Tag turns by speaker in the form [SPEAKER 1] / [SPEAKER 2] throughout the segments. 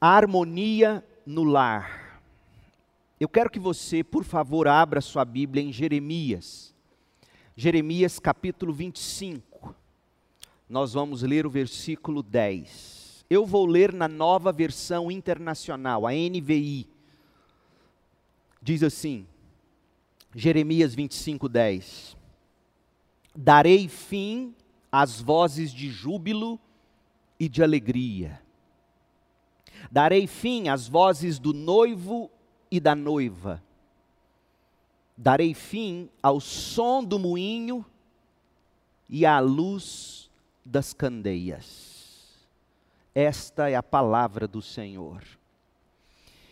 [SPEAKER 1] a harmonia no lar. Eu quero que você, por favor, abra sua Bíblia em Jeremias. Jeremias capítulo 25. Nós vamos ler o versículo 10. Eu vou ler na nova versão internacional, a NVI. Diz assim: Jeremias 25, 10. Darei fim às vozes de júbilo e de alegria Darei fim às vozes do noivo e da noiva. Darei fim ao som do moinho e à luz das candeias. Esta é a palavra do Senhor.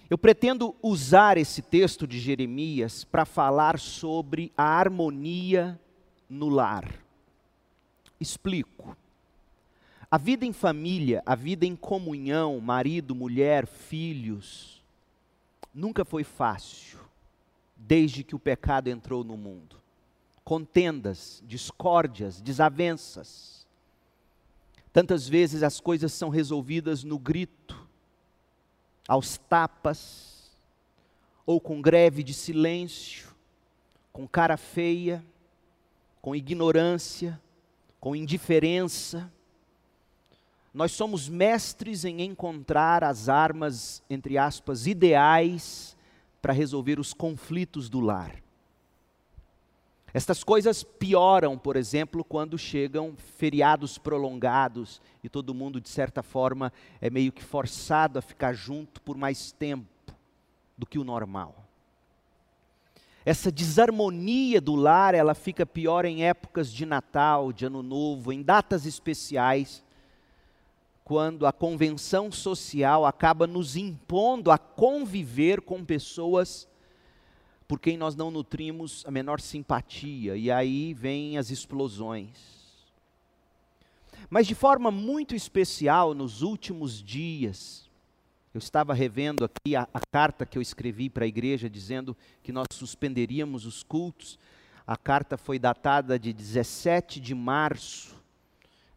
[SPEAKER 1] Eu pretendo usar esse texto de Jeremias para falar sobre a harmonia no lar. Explico. A vida em família, a vida em comunhão, marido, mulher, filhos, nunca foi fácil, desde que o pecado entrou no mundo. Contendas, discórdias, desavenças. Tantas vezes as coisas são resolvidas no grito, aos tapas, ou com greve de silêncio, com cara feia, com ignorância, com indiferença nós somos mestres em encontrar as armas, entre aspas, ideais para resolver os conflitos do lar. Estas coisas pioram, por exemplo, quando chegam feriados prolongados e todo mundo, de certa forma, é meio que forçado a ficar junto por mais tempo do que o normal. Essa desarmonia do lar, ela fica pior em épocas de Natal, de Ano Novo, em datas especiais, quando a convenção social acaba nos impondo a conviver com pessoas por quem nós não nutrimos a menor simpatia, e aí vêm as explosões. Mas de forma muito especial, nos últimos dias, eu estava revendo aqui a, a carta que eu escrevi para a igreja dizendo que nós suspenderíamos os cultos. A carta foi datada de 17 de março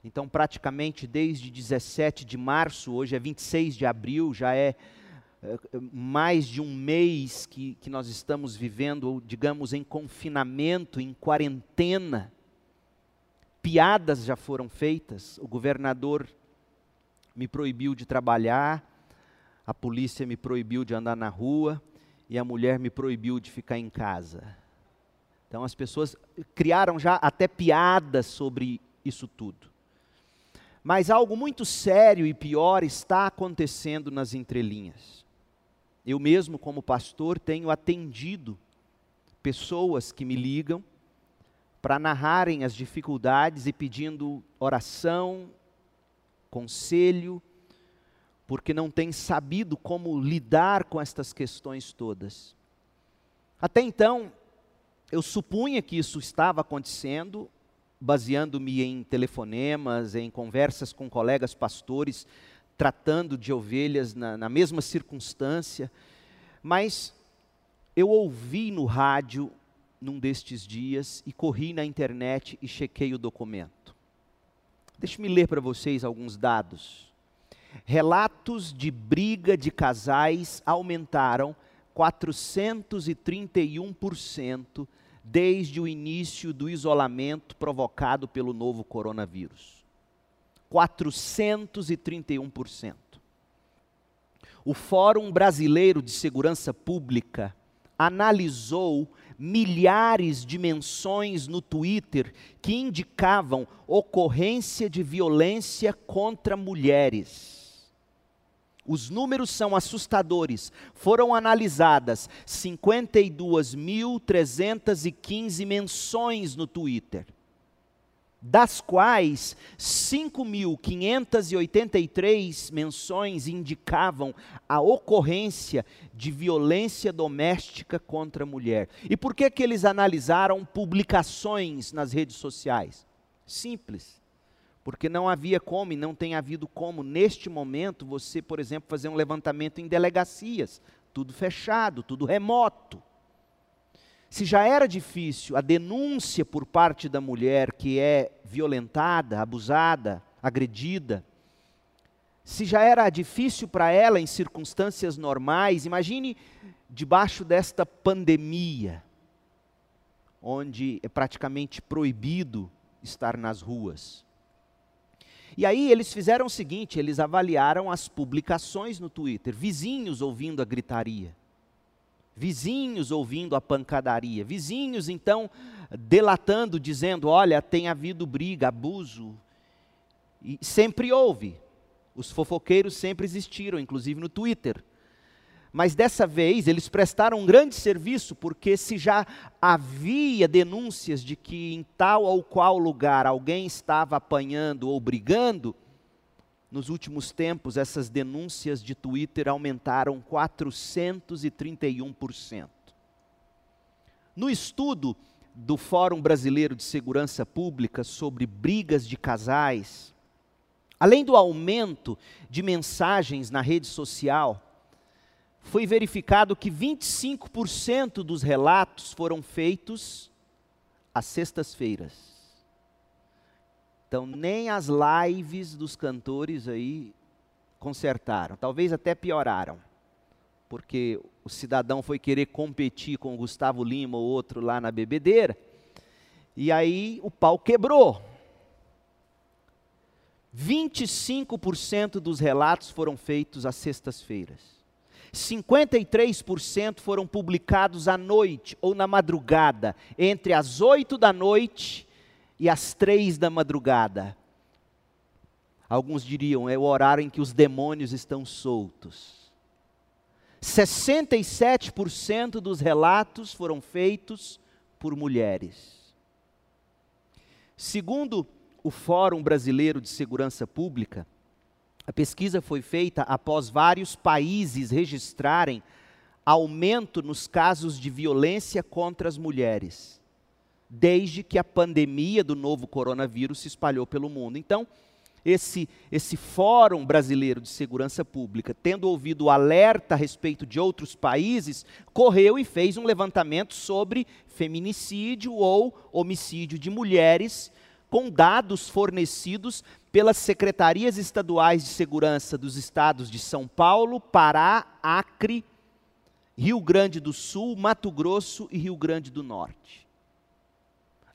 [SPEAKER 1] então, praticamente desde 17 de março, hoje é 26 de abril, já é, é mais de um mês que, que nós estamos vivendo, digamos, em confinamento, em quarentena. Piadas já foram feitas, o governador me proibiu de trabalhar, a polícia me proibiu de andar na rua e a mulher me proibiu de ficar em casa. Então as pessoas criaram já até piadas sobre isso tudo. Mas algo muito sério e pior está acontecendo nas entrelinhas. Eu mesmo, como pastor, tenho atendido pessoas que me ligam para narrarem as dificuldades e pedindo oração, conselho, porque não têm sabido como lidar com estas questões todas. Até então, eu supunha que isso estava acontecendo, baseando-me em telefonemas, em conversas com colegas pastores, tratando de ovelhas na, na mesma circunstância, mas eu ouvi no rádio num destes dias e corri na internet e chequei o documento. Deixe-me ler para vocês alguns dados. Relatos de briga de casais aumentaram 431% desde o início do isolamento provocado pelo novo coronavírus. 431%. O Fórum Brasileiro de Segurança Pública analisou milhares de menções no Twitter que indicavam ocorrência de violência contra mulheres os números são assustadores. Foram analisadas 52.315 menções no Twitter, das quais 5.583 menções indicavam a ocorrência de violência doméstica contra a mulher. E por que que eles analisaram publicações nas redes sociais? Simples porque não havia como e não tem havido como, neste momento, você, por exemplo, fazer um levantamento em delegacias, tudo fechado, tudo remoto. Se já era difícil a denúncia por parte da mulher que é violentada, abusada, agredida, Se já era difícil para ela em circunstâncias normais, imagine debaixo desta pandemia, onde é praticamente proibido estar nas ruas. E aí eles fizeram o seguinte: eles avaliaram as publicações no Twitter, vizinhos ouvindo a gritaria, vizinhos ouvindo a pancadaria, vizinhos então delatando, dizendo: olha, tem havido briga, abuso. E sempre houve. Os fofoqueiros sempre existiram, inclusive no Twitter. Mas dessa vez eles prestaram um grande serviço, porque se já havia denúncias de que em tal ou qual lugar alguém estava apanhando ou brigando, nos últimos tempos essas denúncias de Twitter aumentaram 431%. No estudo do Fórum Brasileiro de Segurança Pública sobre brigas de casais, Além do aumento de mensagens na rede social, foi verificado que 25% dos relatos foram feitos às sextas-feiras. Então, nem as lives dos cantores aí consertaram, talvez até pioraram, porque o cidadão foi querer competir com o Gustavo Lima ou outro lá na bebedeira, e aí o pau quebrou. 25% dos relatos foram feitos às sextas-feiras. 53% foram publicados à noite ou na madrugada, entre as 8 da noite e as 3 da madrugada. Alguns diriam, é o horário em que os demônios estão soltos. 67% dos relatos foram feitos por mulheres. Segundo o Fórum Brasileiro de Segurança Pública, a pesquisa foi feita após vários países registrarem aumento nos casos de violência contra as mulheres, desde que a pandemia do novo coronavírus se espalhou pelo mundo. Então, esse, esse Fórum Brasileiro de Segurança Pública, tendo ouvido o alerta a respeito de outros países, correu e fez um levantamento sobre feminicídio ou homicídio de mulheres com dados fornecidos pelas secretarias estaduais de segurança dos estados de São Paulo, Pará, Acre, Rio Grande do Sul, Mato Grosso e Rio Grande do Norte.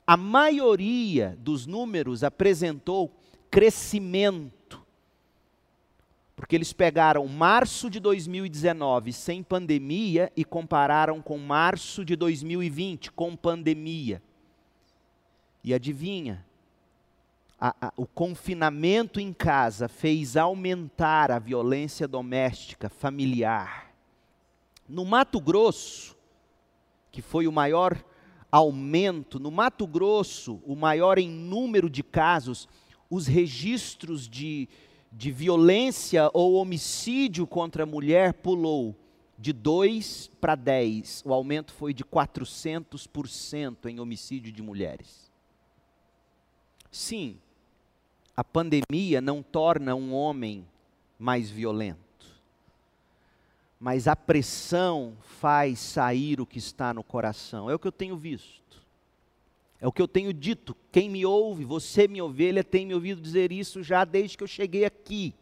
[SPEAKER 1] A maioria dos números apresentou crescimento, porque eles pegaram março de 2019 sem pandemia e compararam com março de 2020 com pandemia. E adivinha? A, a, o confinamento em casa fez aumentar a violência doméstica, familiar. No Mato Grosso, que foi o maior aumento, no Mato Grosso, o maior em número de casos, os registros de, de violência ou homicídio contra a mulher pulou de 2 para 10. O aumento foi de 400% em homicídio de mulheres. Sim, a pandemia não torna um homem mais violento, mas a pressão faz sair o que está no coração. É o que eu tenho visto. É o que eu tenho dito. Quem me ouve, você, minha ovelha, tem me ouvido dizer isso já desde que eu cheguei aqui.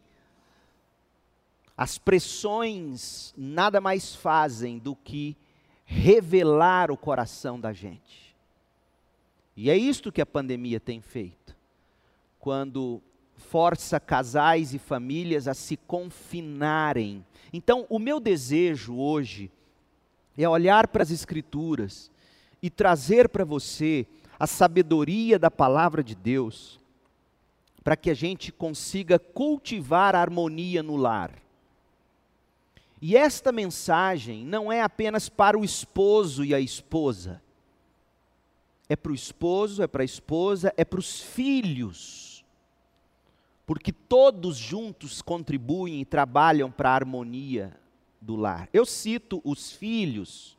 [SPEAKER 1] As pressões nada mais fazem do que revelar o coração da gente. E é isto que a pandemia tem feito quando força casais e famílias a se confinarem. Então, o meu desejo hoje é olhar para as Escrituras e trazer para você a sabedoria da palavra de Deus, para que a gente consiga cultivar a harmonia no lar. E esta mensagem não é apenas para o esposo e a esposa, é para o esposo, é para a esposa, é para os filhos porque todos juntos contribuem e trabalham para a harmonia do lar. Eu cito os filhos,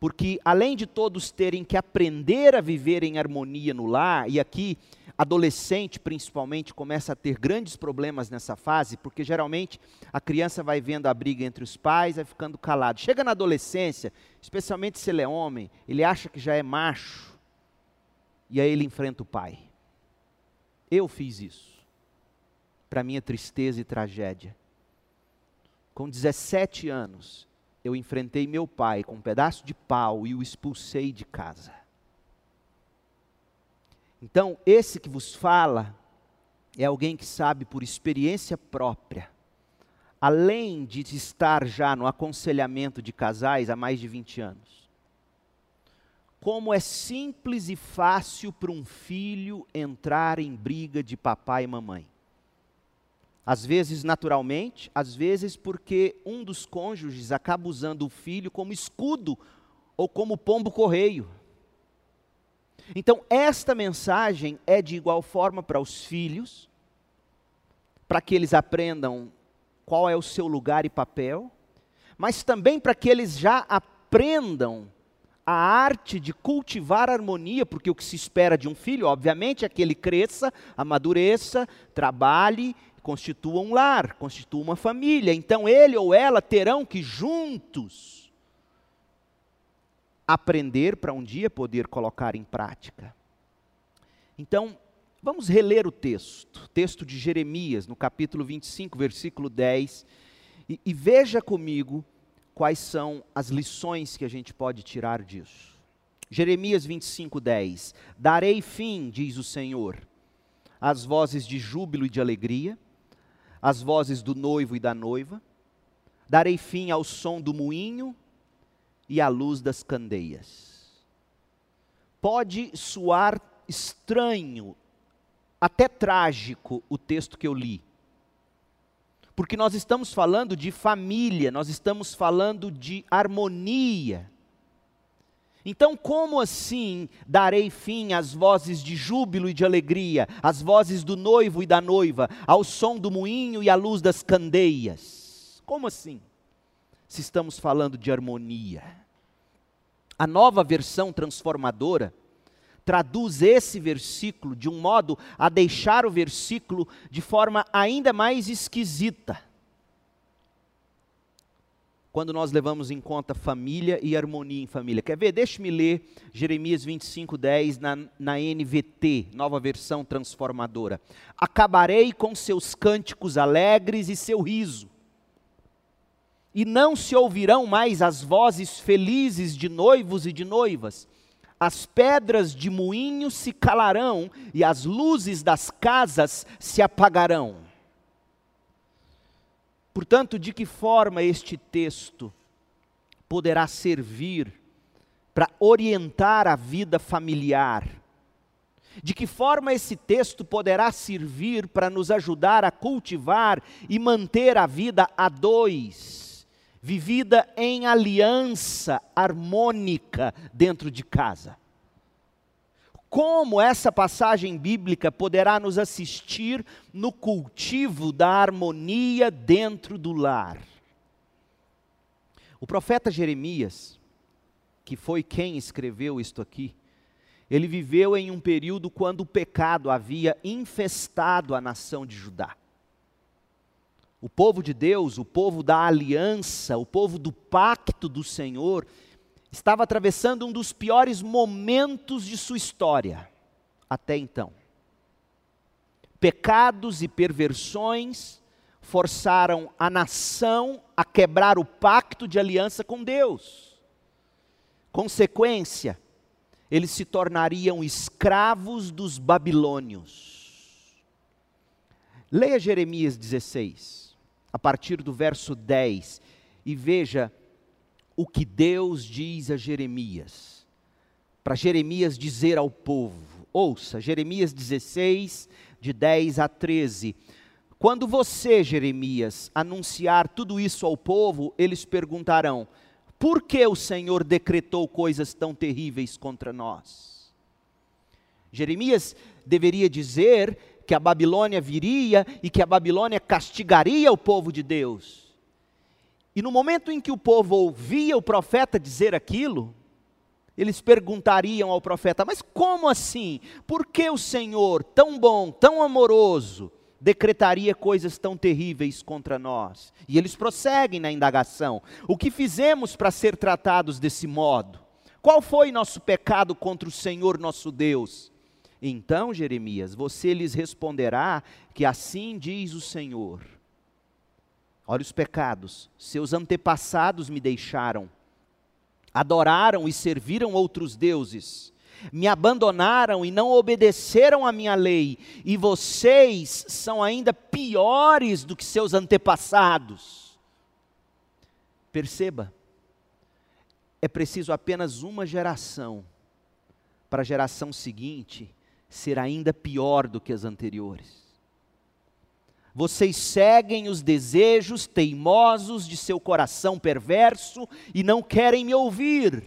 [SPEAKER 1] porque além de todos terem que aprender a viver em harmonia no lar, e aqui adolescente principalmente começa a ter grandes problemas nessa fase, porque geralmente a criança vai vendo a briga entre os pais, vai ficando calado. Chega na adolescência, especialmente se ele é homem, ele acha que já é macho, e aí ele enfrenta o pai. Eu fiz isso. Para minha tristeza e tragédia. Com 17 anos, eu enfrentei meu pai com um pedaço de pau e o expulsei de casa. Então, esse que vos fala é alguém que sabe por experiência própria, além de estar já no aconselhamento de casais há mais de 20 anos, como é simples e fácil para um filho entrar em briga de papai e mamãe. Às vezes naturalmente, às vezes porque um dos cônjuges acaba usando o filho como escudo ou como pombo correio. Então, esta mensagem é de igual forma para os filhos, para que eles aprendam qual é o seu lugar e papel, mas também para que eles já aprendam a arte de cultivar harmonia, porque o que se espera de um filho, obviamente, é que ele cresça, amadureça, trabalhe, constitua um lar, constitua uma família. Então ele ou ela terão que juntos aprender para um dia poder colocar em prática. Então, vamos reler o texto, texto de Jeremias, no capítulo 25, versículo 10, e, e veja comigo quais são as lições que a gente pode tirar disso. Jeremias 25, 10: Darei fim, diz o Senhor, às vozes de júbilo e de alegria, às vozes do noivo e da noiva, darei fim ao som do moinho e à luz das candeias. Pode soar estranho, até trágico, o texto que eu li. Porque nós estamos falando de família, nós estamos falando de harmonia. Então, como assim darei fim às vozes de júbilo e de alegria, às vozes do noivo e da noiva, ao som do moinho e à luz das candeias? Como assim? se estamos falando de harmonia. A nova versão transformadora traduz esse versículo de um modo a deixar o versículo de forma ainda mais esquisita. Quando nós levamos em conta família e harmonia em família. Quer ver? Deixe-me ler Jeremias 25, 10 na, na NVT, nova versão transformadora. Acabarei com seus cânticos alegres e seu riso e não se ouvirão mais as vozes felizes de noivos e de noivas. As pedras de moinho se calarão e as luzes das casas se apagarão. Portanto, de que forma este texto poderá servir para orientar a vida familiar? De que forma esse texto poderá servir para nos ajudar a cultivar e manter a vida a dois? vivida em aliança harmônica dentro de casa. Como essa passagem bíblica poderá nos assistir no cultivo da harmonia dentro do lar? O profeta Jeremias, que foi quem escreveu isto aqui, ele viveu em um período quando o pecado havia infestado a nação de Judá. O povo de Deus, o povo da aliança, o povo do pacto do Senhor, estava atravessando um dos piores momentos de sua história até então. Pecados e perversões forçaram a nação a quebrar o pacto de aliança com Deus. Consequência, eles se tornariam escravos dos babilônios. Leia Jeremias 16 a partir do verso 10, e veja o que Deus diz a Jeremias. Para Jeremias dizer ao povo, ouça, Jeremias 16, de 10 a 13. Quando você, Jeremias, anunciar tudo isso ao povo, eles perguntarão: por que o Senhor decretou coisas tão terríveis contra nós? Jeremias deveria dizer que a Babilônia viria e que a Babilônia castigaria o povo de Deus. E no momento em que o povo ouvia o profeta dizer aquilo, eles perguntariam ao profeta: Mas como assim? Por que o Senhor, tão bom, tão amoroso, decretaria coisas tão terríveis contra nós? E eles prosseguem na indagação: O que fizemos para ser tratados desse modo? Qual foi nosso pecado contra o Senhor nosso Deus? Então, Jeremias, você lhes responderá que assim diz o Senhor. Olha os pecados. Seus antepassados me deixaram, adoraram e serviram outros deuses, me abandonaram e não obedeceram à minha lei, e vocês são ainda piores do que seus antepassados. Perceba, é preciso apenas uma geração para a geração seguinte ser ainda pior do que as anteriores. Vocês seguem os desejos teimosos de seu coração perverso e não querem me ouvir.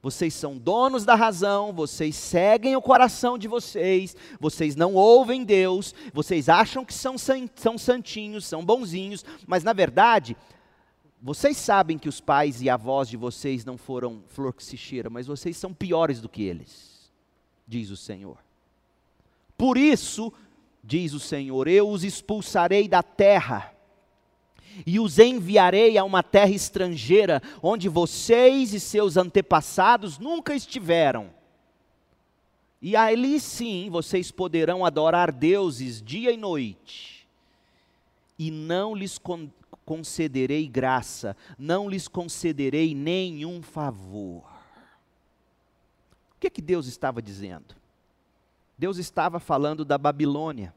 [SPEAKER 1] Vocês são donos da razão, vocês seguem o coração de vocês, vocês não ouvem Deus, vocês acham que são, são santinhos, são bonzinhos, mas na verdade, vocês sabem que os pais e avós de vocês não foram flor que se cheira, mas vocês são piores do que eles, diz o Senhor. Por isso, diz o Senhor: Eu os expulsarei da terra e os enviarei a uma terra estrangeira, onde vocês e seus antepassados nunca estiveram. E ali sim vocês poderão adorar deuses dia e noite, e não lhes con concederei graça, não lhes concederei nenhum favor. O que, é que Deus estava dizendo? Deus estava falando da Babilônia.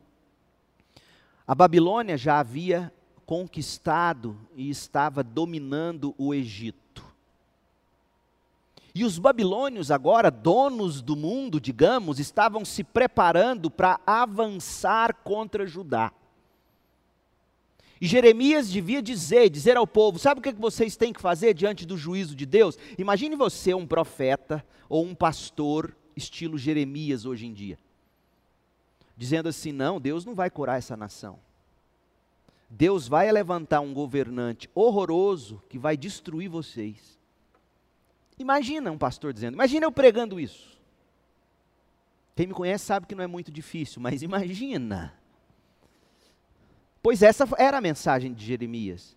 [SPEAKER 1] A Babilônia já havia conquistado e estava dominando o Egito. E os babilônios, agora donos do mundo, digamos, estavam se preparando para avançar contra Judá. E Jeremias devia dizer, dizer ao povo: sabe o que vocês têm que fazer diante do juízo de Deus? Imagine você um profeta ou um pastor, estilo Jeremias hoje em dia dizendo assim: não, Deus não vai curar essa nação. Deus vai levantar um governante horroroso que vai destruir vocês. Imagina um pastor dizendo, imagina eu pregando isso. Quem me conhece sabe que não é muito difícil, mas imagina. Pois essa era a mensagem de Jeremias.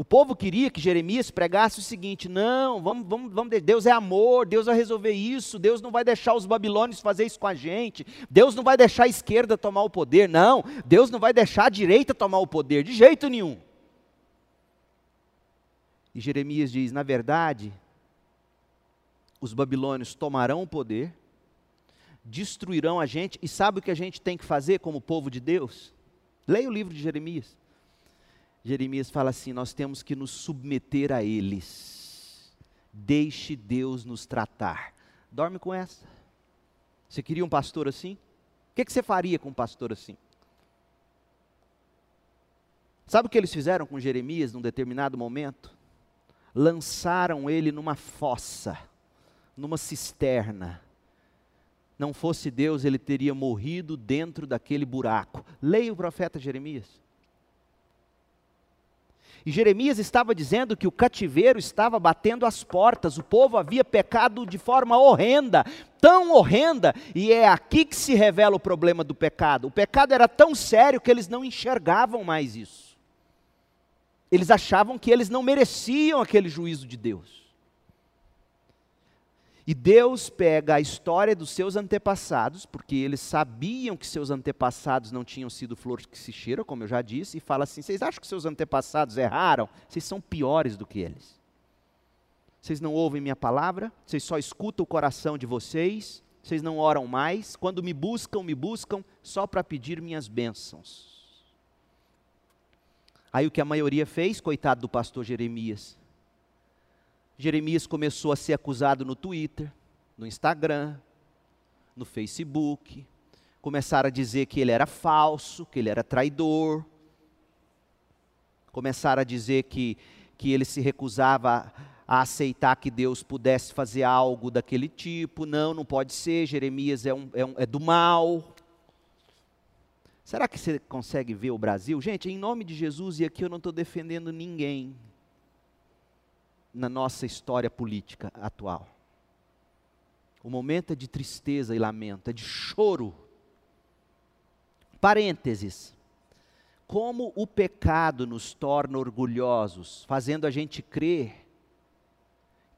[SPEAKER 1] O povo queria que Jeremias pregasse o seguinte: não, vamos, vamos, vamos, Deus é amor, Deus vai resolver isso, Deus não vai deixar os babilônios fazer isso com a gente, Deus não vai deixar a esquerda tomar o poder, não, Deus não vai deixar a direita tomar o poder, de jeito nenhum. E Jeremias diz: na verdade, os babilônios tomarão o poder, destruirão a gente, e sabe o que a gente tem que fazer como povo de Deus? Leia o livro de Jeremias. Jeremias fala assim: nós temos que nos submeter a eles. Deixe Deus nos tratar. Dorme com essa. Você queria um pastor assim? O que, que você faria com um pastor assim? Sabe o que eles fizeram com Jeremias num determinado momento? Lançaram ele numa fossa, numa cisterna. Não fosse Deus, ele teria morrido dentro daquele buraco. Leia o profeta Jeremias. E Jeremias estava dizendo que o cativeiro estava batendo as portas, o povo havia pecado de forma horrenda, tão horrenda, e é aqui que se revela o problema do pecado. O pecado era tão sério que eles não enxergavam mais isso. Eles achavam que eles não mereciam aquele juízo de Deus. E Deus pega a história dos seus antepassados, porque eles sabiam que seus antepassados não tinham sido flores que se cheiram, como eu já disse, e fala assim: vocês acham que seus antepassados erraram? Vocês são piores do que eles. Vocês não ouvem minha palavra, vocês só escutam o coração de vocês, vocês não oram mais. Quando me buscam, me buscam só para pedir minhas bênçãos. Aí o que a maioria fez, coitado do pastor Jeremias, Jeremias começou a ser acusado no Twitter, no Instagram, no Facebook. Começaram a dizer que ele era falso, que ele era traidor. Começaram a dizer que, que ele se recusava a aceitar que Deus pudesse fazer algo daquele tipo. Não, não pode ser. Jeremias é, um, é, um, é do mal. Será que você consegue ver o Brasil? Gente, em nome de Jesus, e aqui eu não estou defendendo ninguém, na nossa história política atual. O momento é de tristeza e lamento, é de choro. Parênteses. Como o pecado nos torna orgulhosos, fazendo a gente crer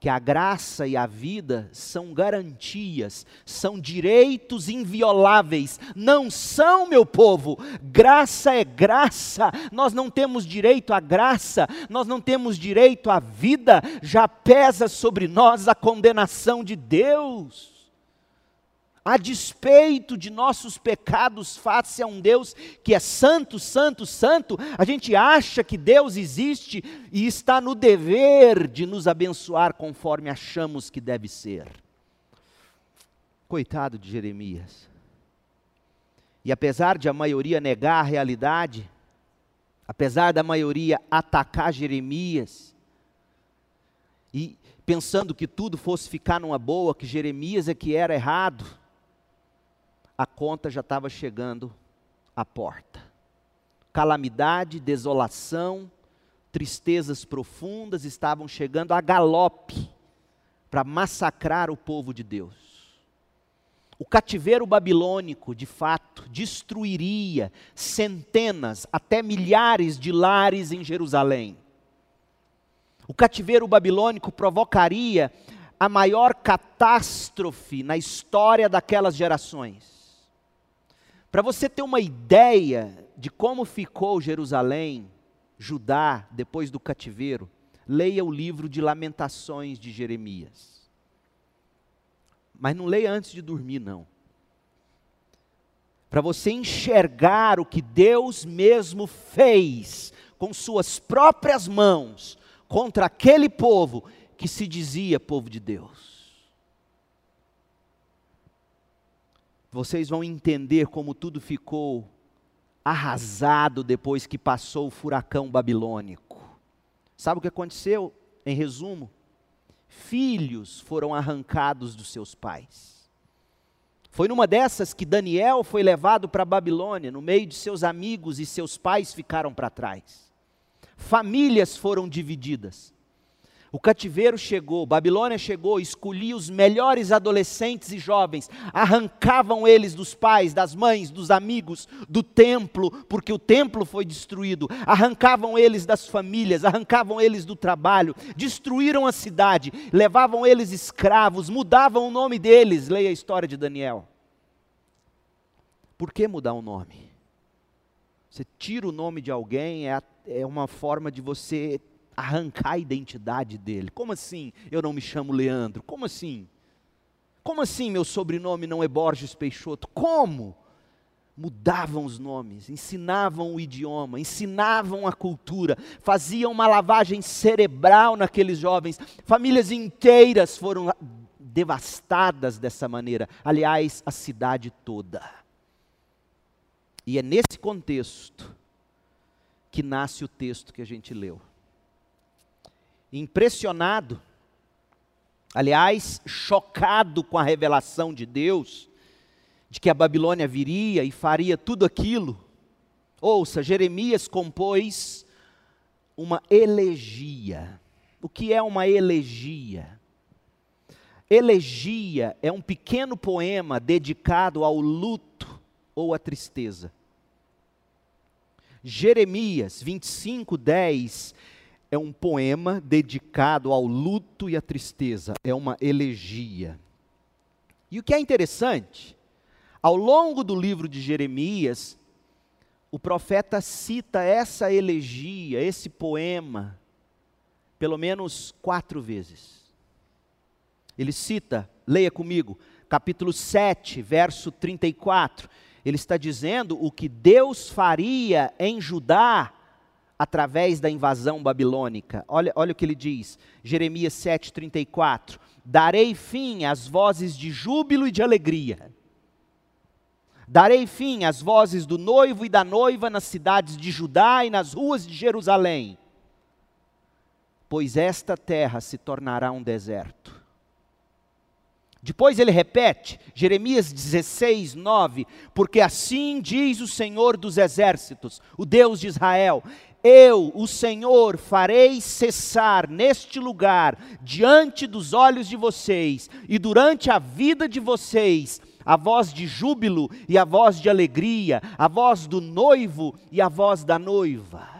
[SPEAKER 1] que a graça e a vida são garantias, são direitos invioláveis. Não são, meu povo. Graça é graça. Nós não temos direito à graça, nós não temos direito à vida. Já pesa sobre nós a condenação de Deus a despeito de nossos pecados face a um Deus que é santo, santo, santo, a gente acha que Deus existe e está no dever de nos abençoar conforme achamos que deve ser. Coitado de Jeremias. E apesar de a maioria negar a realidade, apesar da maioria atacar Jeremias, e pensando que tudo fosse ficar numa boa, que Jeremias é que era errado, a conta já estava chegando à porta. Calamidade, desolação, tristezas profundas estavam chegando a galope para massacrar o povo de Deus. O cativeiro babilônico, de fato, destruiria centenas, até milhares de lares em Jerusalém. O cativeiro babilônico provocaria a maior catástrofe na história daquelas gerações. Para você ter uma ideia de como ficou Jerusalém, Judá, depois do cativeiro, leia o livro de Lamentações de Jeremias. Mas não leia antes de dormir, não. Para você enxergar o que Deus mesmo fez com suas próprias mãos contra aquele povo que se dizia povo de Deus. Vocês vão entender como tudo ficou arrasado depois que passou o furacão babilônico. Sabe o que aconteceu? Em resumo, filhos foram arrancados dos seus pais. Foi numa dessas que Daniel foi levado para a Babilônia, no meio de seus amigos e seus pais ficaram para trás. Famílias foram divididas. O cativeiro chegou, Babilônia chegou, escolhia os melhores adolescentes e jovens, arrancavam eles dos pais, das mães, dos amigos, do templo, porque o templo foi destruído, arrancavam eles das famílias, arrancavam eles do trabalho, destruíram a cidade, levavam eles escravos, mudavam o nome deles. Leia a história de Daniel. Por que mudar o nome? Você tira o nome de alguém, é, é uma forma de você arrancar a identidade dele. Como assim eu não me chamo Leandro? Como assim? Como assim meu sobrenome não é Borges Peixoto? Como? Mudavam os nomes, ensinavam o idioma, ensinavam a cultura, faziam uma lavagem cerebral naqueles jovens. Famílias inteiras foram devastadas dessa maneira. Aliás, a cidade toda. E é nesse contexto que nasce o texto que a gente leu impressionado, aliás, chocado com a revelação de Deus, de que a Babilônia viria e faria tudo aquilo. Ouça, Jeremias compôs uma elegia. O que é uma elegia? Elegia é um pequeno poema dedicado ao luto ou à tristeza. Jeremias 25, 10 é um poema dedicado ao luto e à tristeza, é uma elegia. E o que é interessante, ao longo do livro de Jeremias, o profeta cita essa elegia, esse poema, pelo menos quatro vezes. Ele cita, leia comigo, capítulo 7, verso 34. Ele está dizendo o que Deus faria em Judá através da invasão babilônica. Olha, olha o que ele diz, Jeremias 7,34: Darei fim às vozes de júbilo e de alegria. Darei fim às vozes do noivo e da noiva nas cidades de Judá e nas ruas de Jerusalém, pois esta terra se tornará um deserto. Depois ele repete, Jeremias 16, 9: Porque assim diz o Senhor dos exércitos, o Deus de Israel: eu, o Senhor, farei cessar neste lugar, diante dos olhos de vocês, e durante a vida de vocês, a voz de júbilo e a voz de alegria, a voz do noivo e a voz da noiva.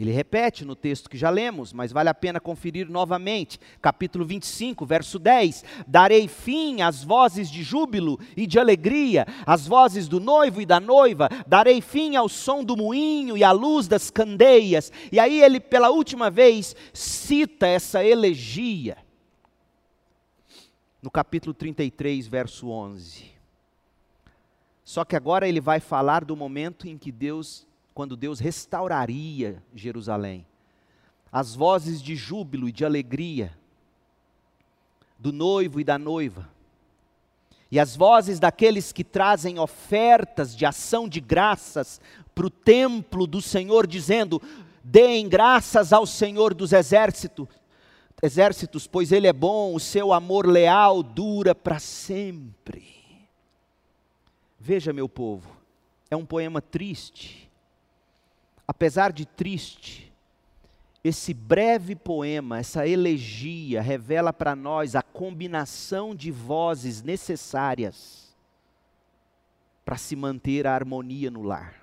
[SPEAKER 1] Ele repete no texto que já lemos, mas vale a pena conferir novamente. Capítulo 25, verso 10: Darei fim às vozes de júbilo e de alegria, às vozes do noivo e da noiva, darei fim ao som do moinho e à luz das candeias. E aí ele, pela última vez, cita essa elegia. No capítulo 33, verso 11. Só que agora ele vai falar do momento em que Deus quando Deus restauraria Jerusalém. As vozes de júbilo e de alegria do noivo e da noiva. E as vozes daqueles que trazem ofertas de ação de graças para o templo do Senhor, dizendo: Deem graças ao Senhor dos exércitos, exércitos, pois Ele é bom, o seu amor leal dura para sempre. Veja, meu povo, é um poema triste, apesar de triste, esse breve poema, essa elegia, revela para nós a combinação de vozes necessárias para se manter a harmonia no lar.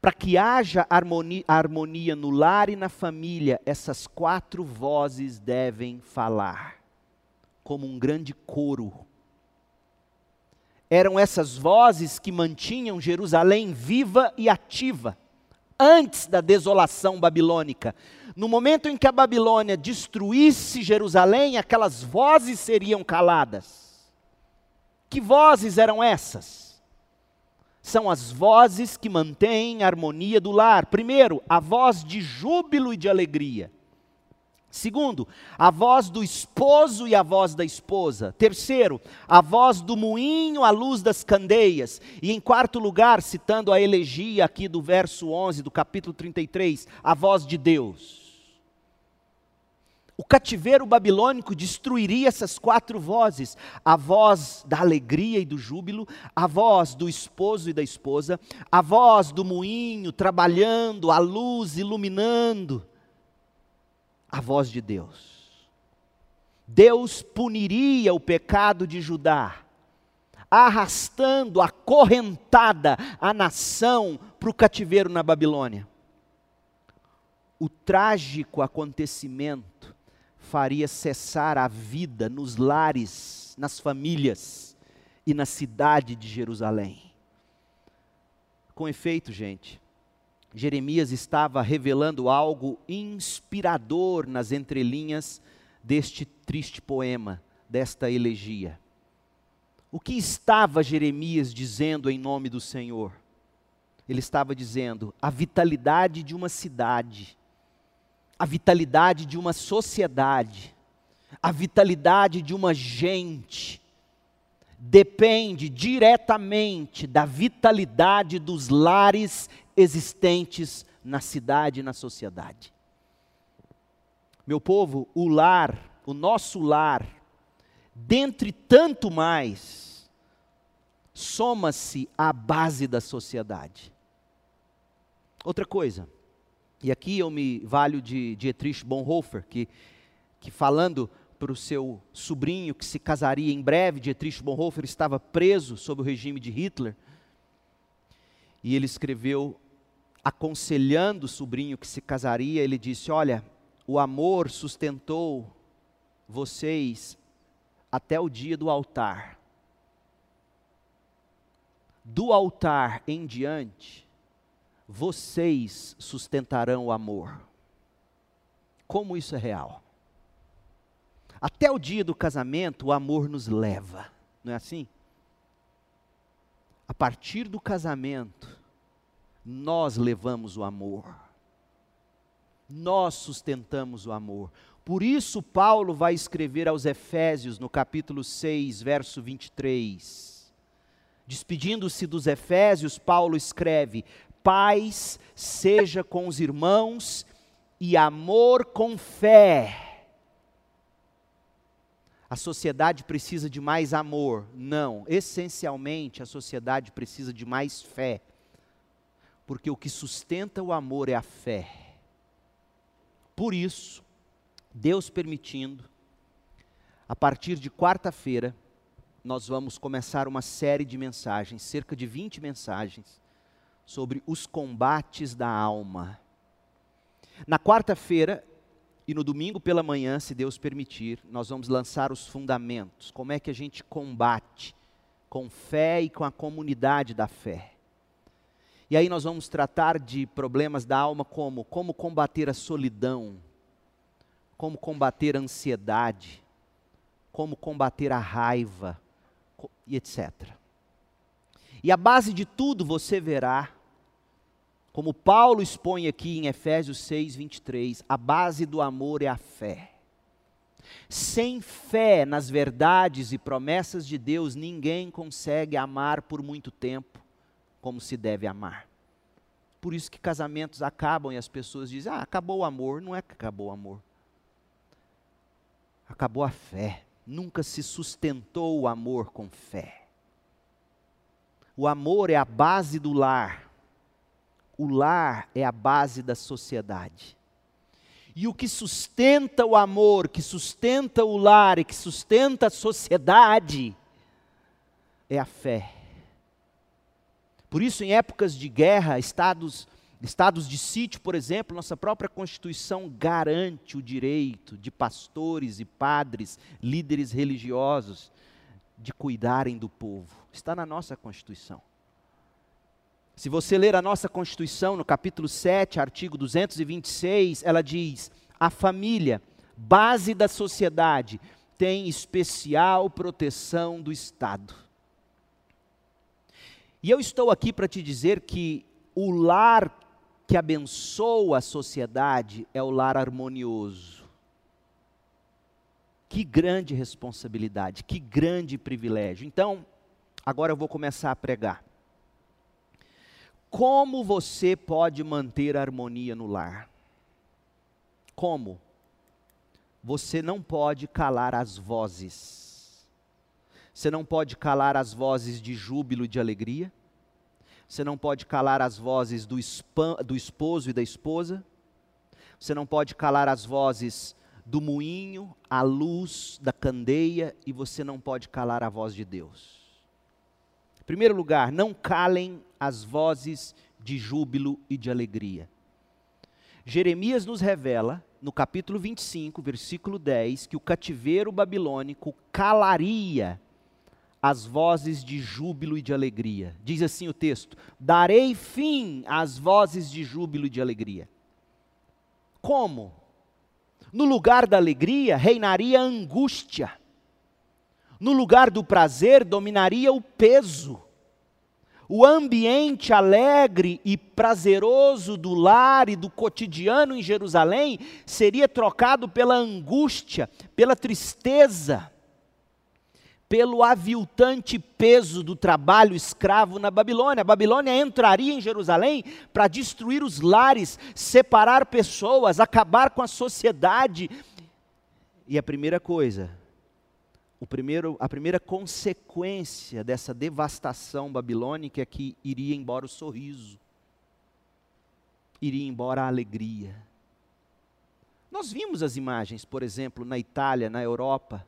[SPEAKER 1] Para que haja harmonia, harmonia no lar e na família, essas quatro vozes devem falar, como um grande coro eram essas vozes que mantinham Jerusalém viva e ativa, antes da desolação babilônica. No momento em que a Babilônia destruísse Jerusalém, aquelas vozes seriam caladas. Que vozes eram essas? São as vozes que mantêm a harmonia do lar. Primeiro, a voz de júbilo e de alegria. Segundo, a voz do esposo e a voz da esposa. Terceiro, a voz do moinho à luz das candeias. E em quarto lugar, citando a elegia aqui do verso 11 do capítulo 33, a voz de Deus. O cativeiro babilônico destruiria essas quatro vozes: a voz da alegria e do júbilo, a voz do esposo e da esposa, a voz do moinho trabalhando, a luz iluminando a voz de Deus. Deus puniria o pecado de Judá, arrastando, acorrentada a nação para o cativeiro na Babilônia. O trágico acontecimento faria cessar a vida nos lares, nas famílias e na cidade de Jerusalém. Com efeito, gente, Jeremias estava revelando algo inspirador nas entrelinhas deste triste poema, desta elegia. O que estava Jeremias dizendo em nome do Senhor? Ele estava dizendo a vitalidade de uma cidade, a vitalidade de uma sociedade, a vitalidade de uma gente, depende diretamente da vitalidade dos lares existentes na cidade e na sociedade. Meu povo, o lar, o nosso lar, dentre tanto mais, soma-se à base da sociedade. Outra coisa, e aqui eu me valho de Dietrich Bonhoeffer, que, que falando para o seu sobrinho que se casaria em breve, Dietrich Bonhoeffer estava preso sob o regime de Hitler, e ele escreveu aconselhando o sobrinho que se casaria, ele disse: Olha, o amor sustentou vocês até o dia do altar. Do altar em diante, vocês sustentarão o amor. Como isso é real? Até o dia do casamento, o amor nos leva, não é assim? A partir do casamento, nós levamos o amor. Nós sustentamos o amor. Por isso, Paulo vai escrever aos Efésios, no capítulo 6, verso 23. Despedindo-se dos Efésios, Paulo escreve: Paz seja com os irmãos e amor com fé. A sociedade precisa de mais amor? Não. Essencialmente, a sociedade precisa de mais fé porque o que sustenta o amor é a fé. Por isso, Deus permitindo, a partir de quarta-feira, nós vamos começar uma série de mensagens, cerca de 20 mensagens, sobre os combates da alma. Na quarta-feira e no domingo pela manhã, se Deus permitir, nós vamos lançar os fundamentos. Como é que a gente combate com fé e com a comunidade da fé. E aí nós vamos tratar de problemas da alma como como combater a solidão, como combater a ansiedade, como combater a raiva e etc. E a base de tudo você verá, como Paulo expõe aqui em Efésios 6, 23, a base do amor é a fé. Sem fé nas verdades e promessas de Deus, ninguém consegue amar por muito tempo como se deve amar. Por isso que casamentos acabam e as pessoas dizem: "Ah, acabou o amor". Não é que acabou o amor. Acabou a fé. Nunca se sustentou o amor com fé. O amor é a base do lar. O lar é a base da sociedade. E o que sustenta o amor, que sustenta o lar e que sustenta a sociedade é a fé. Por isso, em épocas de guerra, estados, estados de sítio, por exemplo, nossa própria Constituição garante o direito de pastores e padres, líderes religiosos, de cuidarem do povo. Está na nossa Constituição. Se você ler a nossa Constituição, no capítulo 7, artigo 226, ela diz: a família, base da sociedade, tem especial proteção do Estado. E eu estou aqui para te dizer que o lar que abençoa a sociedade é o lar harmonioso. Que grande responsabilidade, que grande privilégio. Então, agora eu vou começar a pregar. Como você pode manter a harmonia no lar? Como? Você não pode calar as vozes. Você não pode calar as vozes de júbilo e de alegria. Você não pode calar as vozes do, do esposo e da esposa. Você não pode calar as vozes do moinho, a luz da candeia, e você não pode calar a voz de Deus. Em primeiro lugar, não calem as vozes de júbilo e de alegria. Jeremias nos revela, no capítulo 25, versículo 10, que o cativeiro babilônico calaria as vozes de júbilo e de alegria. Diz assim o texto: Darei fim às vozes de júbilo e de alegria. Como? No lugar da alegria reinaria a angústia. No lugar do prazer dominaria o peso o ambiente alegre e prazeroso do lar e do cotidiano em Jerusalém seria trocado pela angústia, pela tristeza, pelo aviltante peso do trabalho escravo na Babilônia. A Babilônia entraria em Jerusalém para destruir os lares, separar pessoas, acabar com a sociedade. E a primeira coisa o primeiro, a primeira consequência dessa devastação babilônica é que iria embora o sorriso, iria embora a alegria. Nós vimos as imagens, por exemplo, na Itália, na Europa,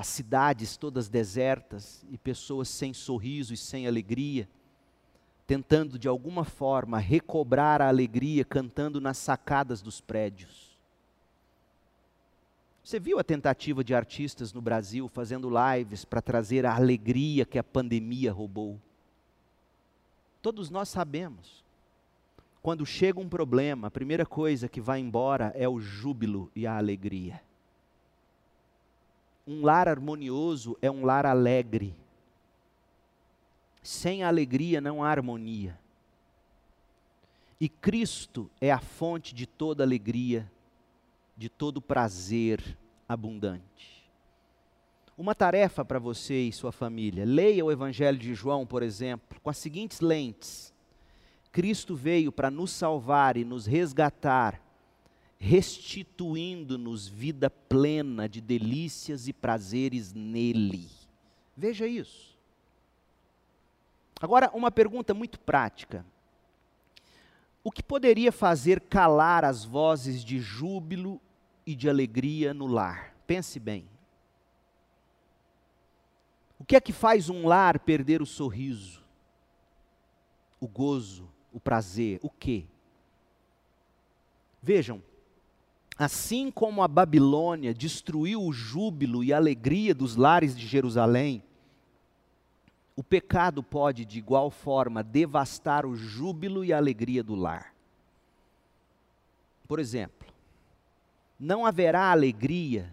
[SPEAKER 1] as cidades todas desertas e pessoas sem sorriso e sem alegria, tentando de alguma forma recobrar a alegria cantando nas sacadas dos prédios. Você viu a tentativa de artistas no Brasil fazendo lives para trazer a alegria que a pandemia roubou? Todos nós sabemos. Quando chega um problema, a primeira coisa que vai embora é o júbilo e a alegria. Um lar harmonioso é um lar alegre. Sem alegria não há harmonia. E Cristo é a fonte de toda alegria de todo prazer abundante. Uma tarefa para você e sua família: leia o Evangelho de João, por exemplo, com as seguintes lentes. Cristo veio para nos salvar e nos resgatar, restituindo-nos vida plena de delícias e prazeres nele. Veja isso. Agora, uma pergunta muito prática. O que poderia fazer calar as vozes de júbilo e de alegria no lar. Pense bem. O que é que faz um lar perder o sorriso? o gozo, o prazer, o quê? Vejam, assim como a Babilônia destruiu o júbilo e a alegria dos lares de Jerusalém, o pecado pode, de igual forma, devastar o júbilo e a alegria do lar. Por exemplo, não haverá alegria,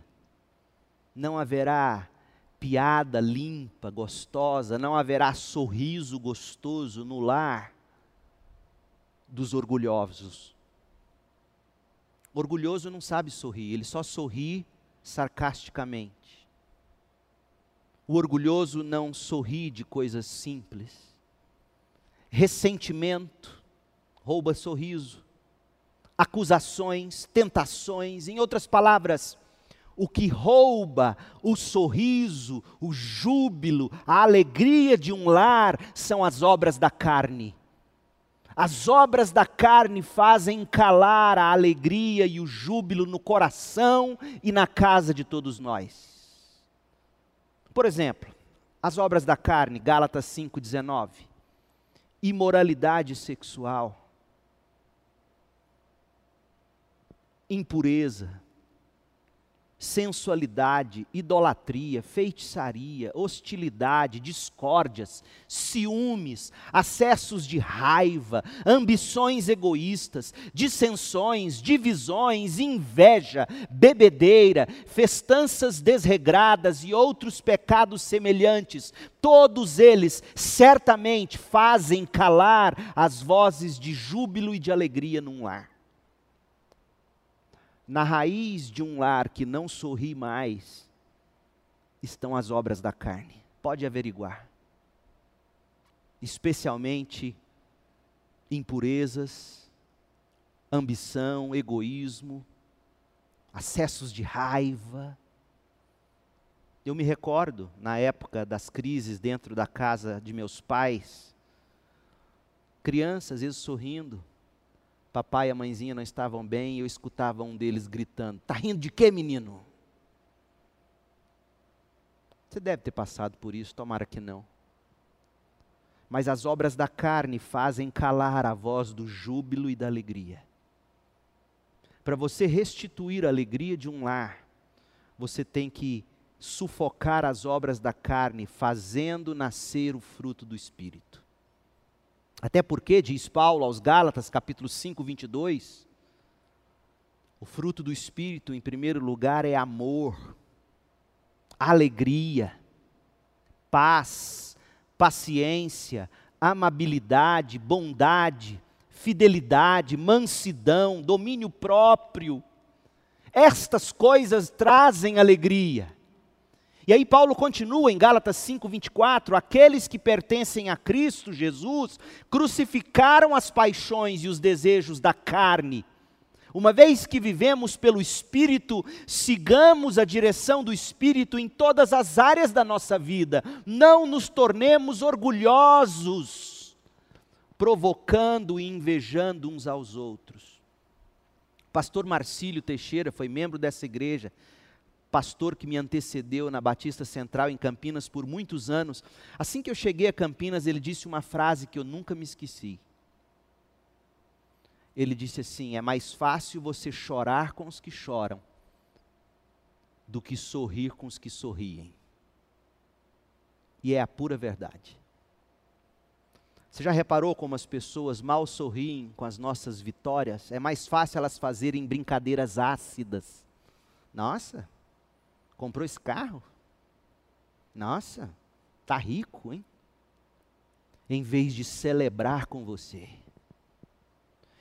[SPEAKER 1] não haverá piada limpa, gostosa, não haverá sorriso gostoso no lar dos orgulhosos. Orgulhoso não sabe sorrir, ele só sorri sarcasticamente. O orgulhoso não sorri de coisas simples. Ressentimento rouba sorriso. Acusações, tentações, em outras palavras, o que rouba o sorriso, o júbilo, a alegria de um lar são as obras da carne. As obras da carne fazem calar a alegria e o júbilo no coração e na casa de todos nós. Por exemplo, as obras da carne, Gálatas 5,19. Imoralidade sexual, impureza, sensualidade, idolatria, feitiçaria, hostilidade, discórdias, ciúmes, acessos de raiva, ambições egoístas, dissensões, divisões, inveja, bebedeira, festanças desregradas e outros pecados semelhantes, todos eles certamente fazem calar as vozes de júbilo e de alegria num lar na raiz de um lar que não sorri mais, estão as obras da carne. Pode averiguar. Especialmente impurezas, ambição, egoísmo, acessos de raiva. Eu me recordo, na época das crises dentro da casa de meus pais, crianças, às vezes sorrindo, papai e a mãezinha não estavam bem e eu escutava um deles gritando: Está rindo de quê, menino? Você deve ter passado por isso, tomara que não. Mas as obras da carne fazem calar a voz do júbilo e da alegria. Para você restituir a alegria de um lar, você tem que sufocar as obras da carne, fazendo nascer o fruto do Espírito. Até porque, diz Paulo aos Gálatas, capítulo 5, 22, o fruto do Espírito, em primeiro lugar, é amor, alegria, paz, paciência, amabilidade, bondade, fidelidade, mansidão, domínio próprio. Estas coisas trazem alegria. E aí Paulo continua em Gálatas 5:24, aqueles que pertencem a Cristo Jesus crucificaram as paixões e os desejos da carne. Uma vez que vivemos pelo Espírito, sigamos a direção do Espírito em todas as áreas da nossa vida. Não nos tornemos orgulhosos, provocando e invejando uns aos outros. Pastor Marcílio Teixeira foi membro dessa igreja pastor que me antecedeu na Batista Central em Campinas por muitos anos, assim que eu cheguei a Campinas, ele disse uma frase que eu nunca me esqueci. Ele disse assim: é mais fácil você chorar com os que choram do que sorrir com os que sorriem. E é a pura verdade. Você já reparou como as pessoas mal sorriem com as nossas vitórias? É mais fácil elas fazerem brincadeiras ácidas. Nossa, Comprou esse carro? Nossa, tá rico, hein? Em vez de celebrar com você.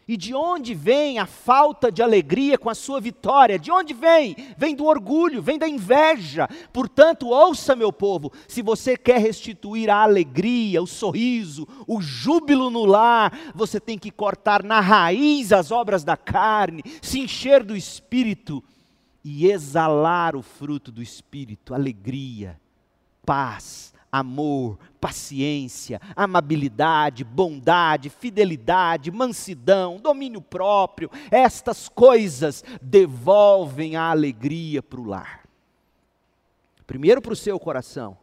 [SPEAKER 1] E de onde vem a falta de alegria com a sua vitória? De onde vem? Vem do orgulho, vem da inveja. Portanto, ouça, meu povo, se você quer restituir a alegria, o sorriso, o júbilo no lar, você tem que cortar na raiz as obras da carne, se encher do espírito e exalar o fruto do Espírito, alegria, paz, amor, paciência, amabilidade, bondade, fidelidade, mansidão, domínio próprio, estas coisas devolvem a alegria para o lar. Primeiro para o seu coração,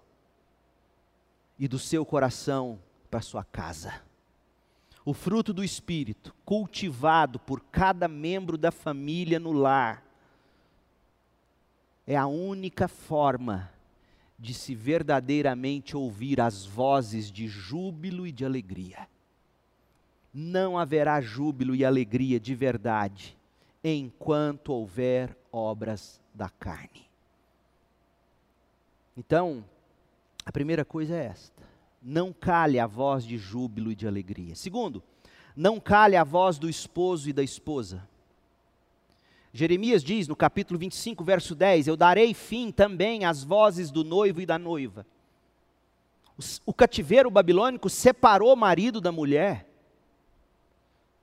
[SPEAKER 1] e do seu coração para a sua casa. o fruto do Espírito, cultivado por cada membro da família no lar, é a única forma de se verdadeiramente ouvir as vozes de júbilo e de alegria. Não haverá júbilo e alegria de verdade enquanto houver obras da carne. Então, a primeira coisa é esta: não cale a voz de júbilo e de alegria. Segundo, não cale a voz do esposo e da esposa. Jeremias diz no capítulo 25, verso 10: Eu darei fim também às vozes do noivo e da noiva. O cativeiro babilônico separou o marido da mulher.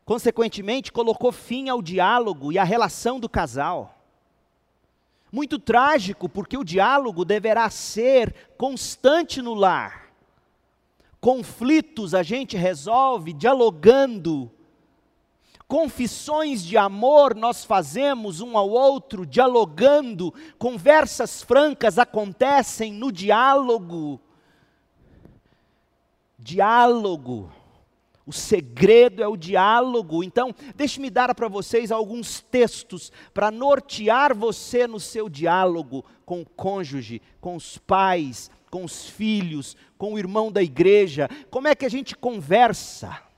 [SPEAKER 1] Consequentemente, colocou fim ao diálogo e à relação do casal. Muito trágico, porque o diálogo deverá ser constante no lar. Conflitos a gente resolve dialogando confissões de amor nós fazemos um ao outro, dialogando, conversas francas acontecem no diálogo. Diálogo. O segredo é o diálogo. Então, deixe-me dar para vocês alguns textos para nortear você no seu diálogo com o cônjuge, com os pais, com os filhos, com o irmão da igreja. Como é que a gente conversa?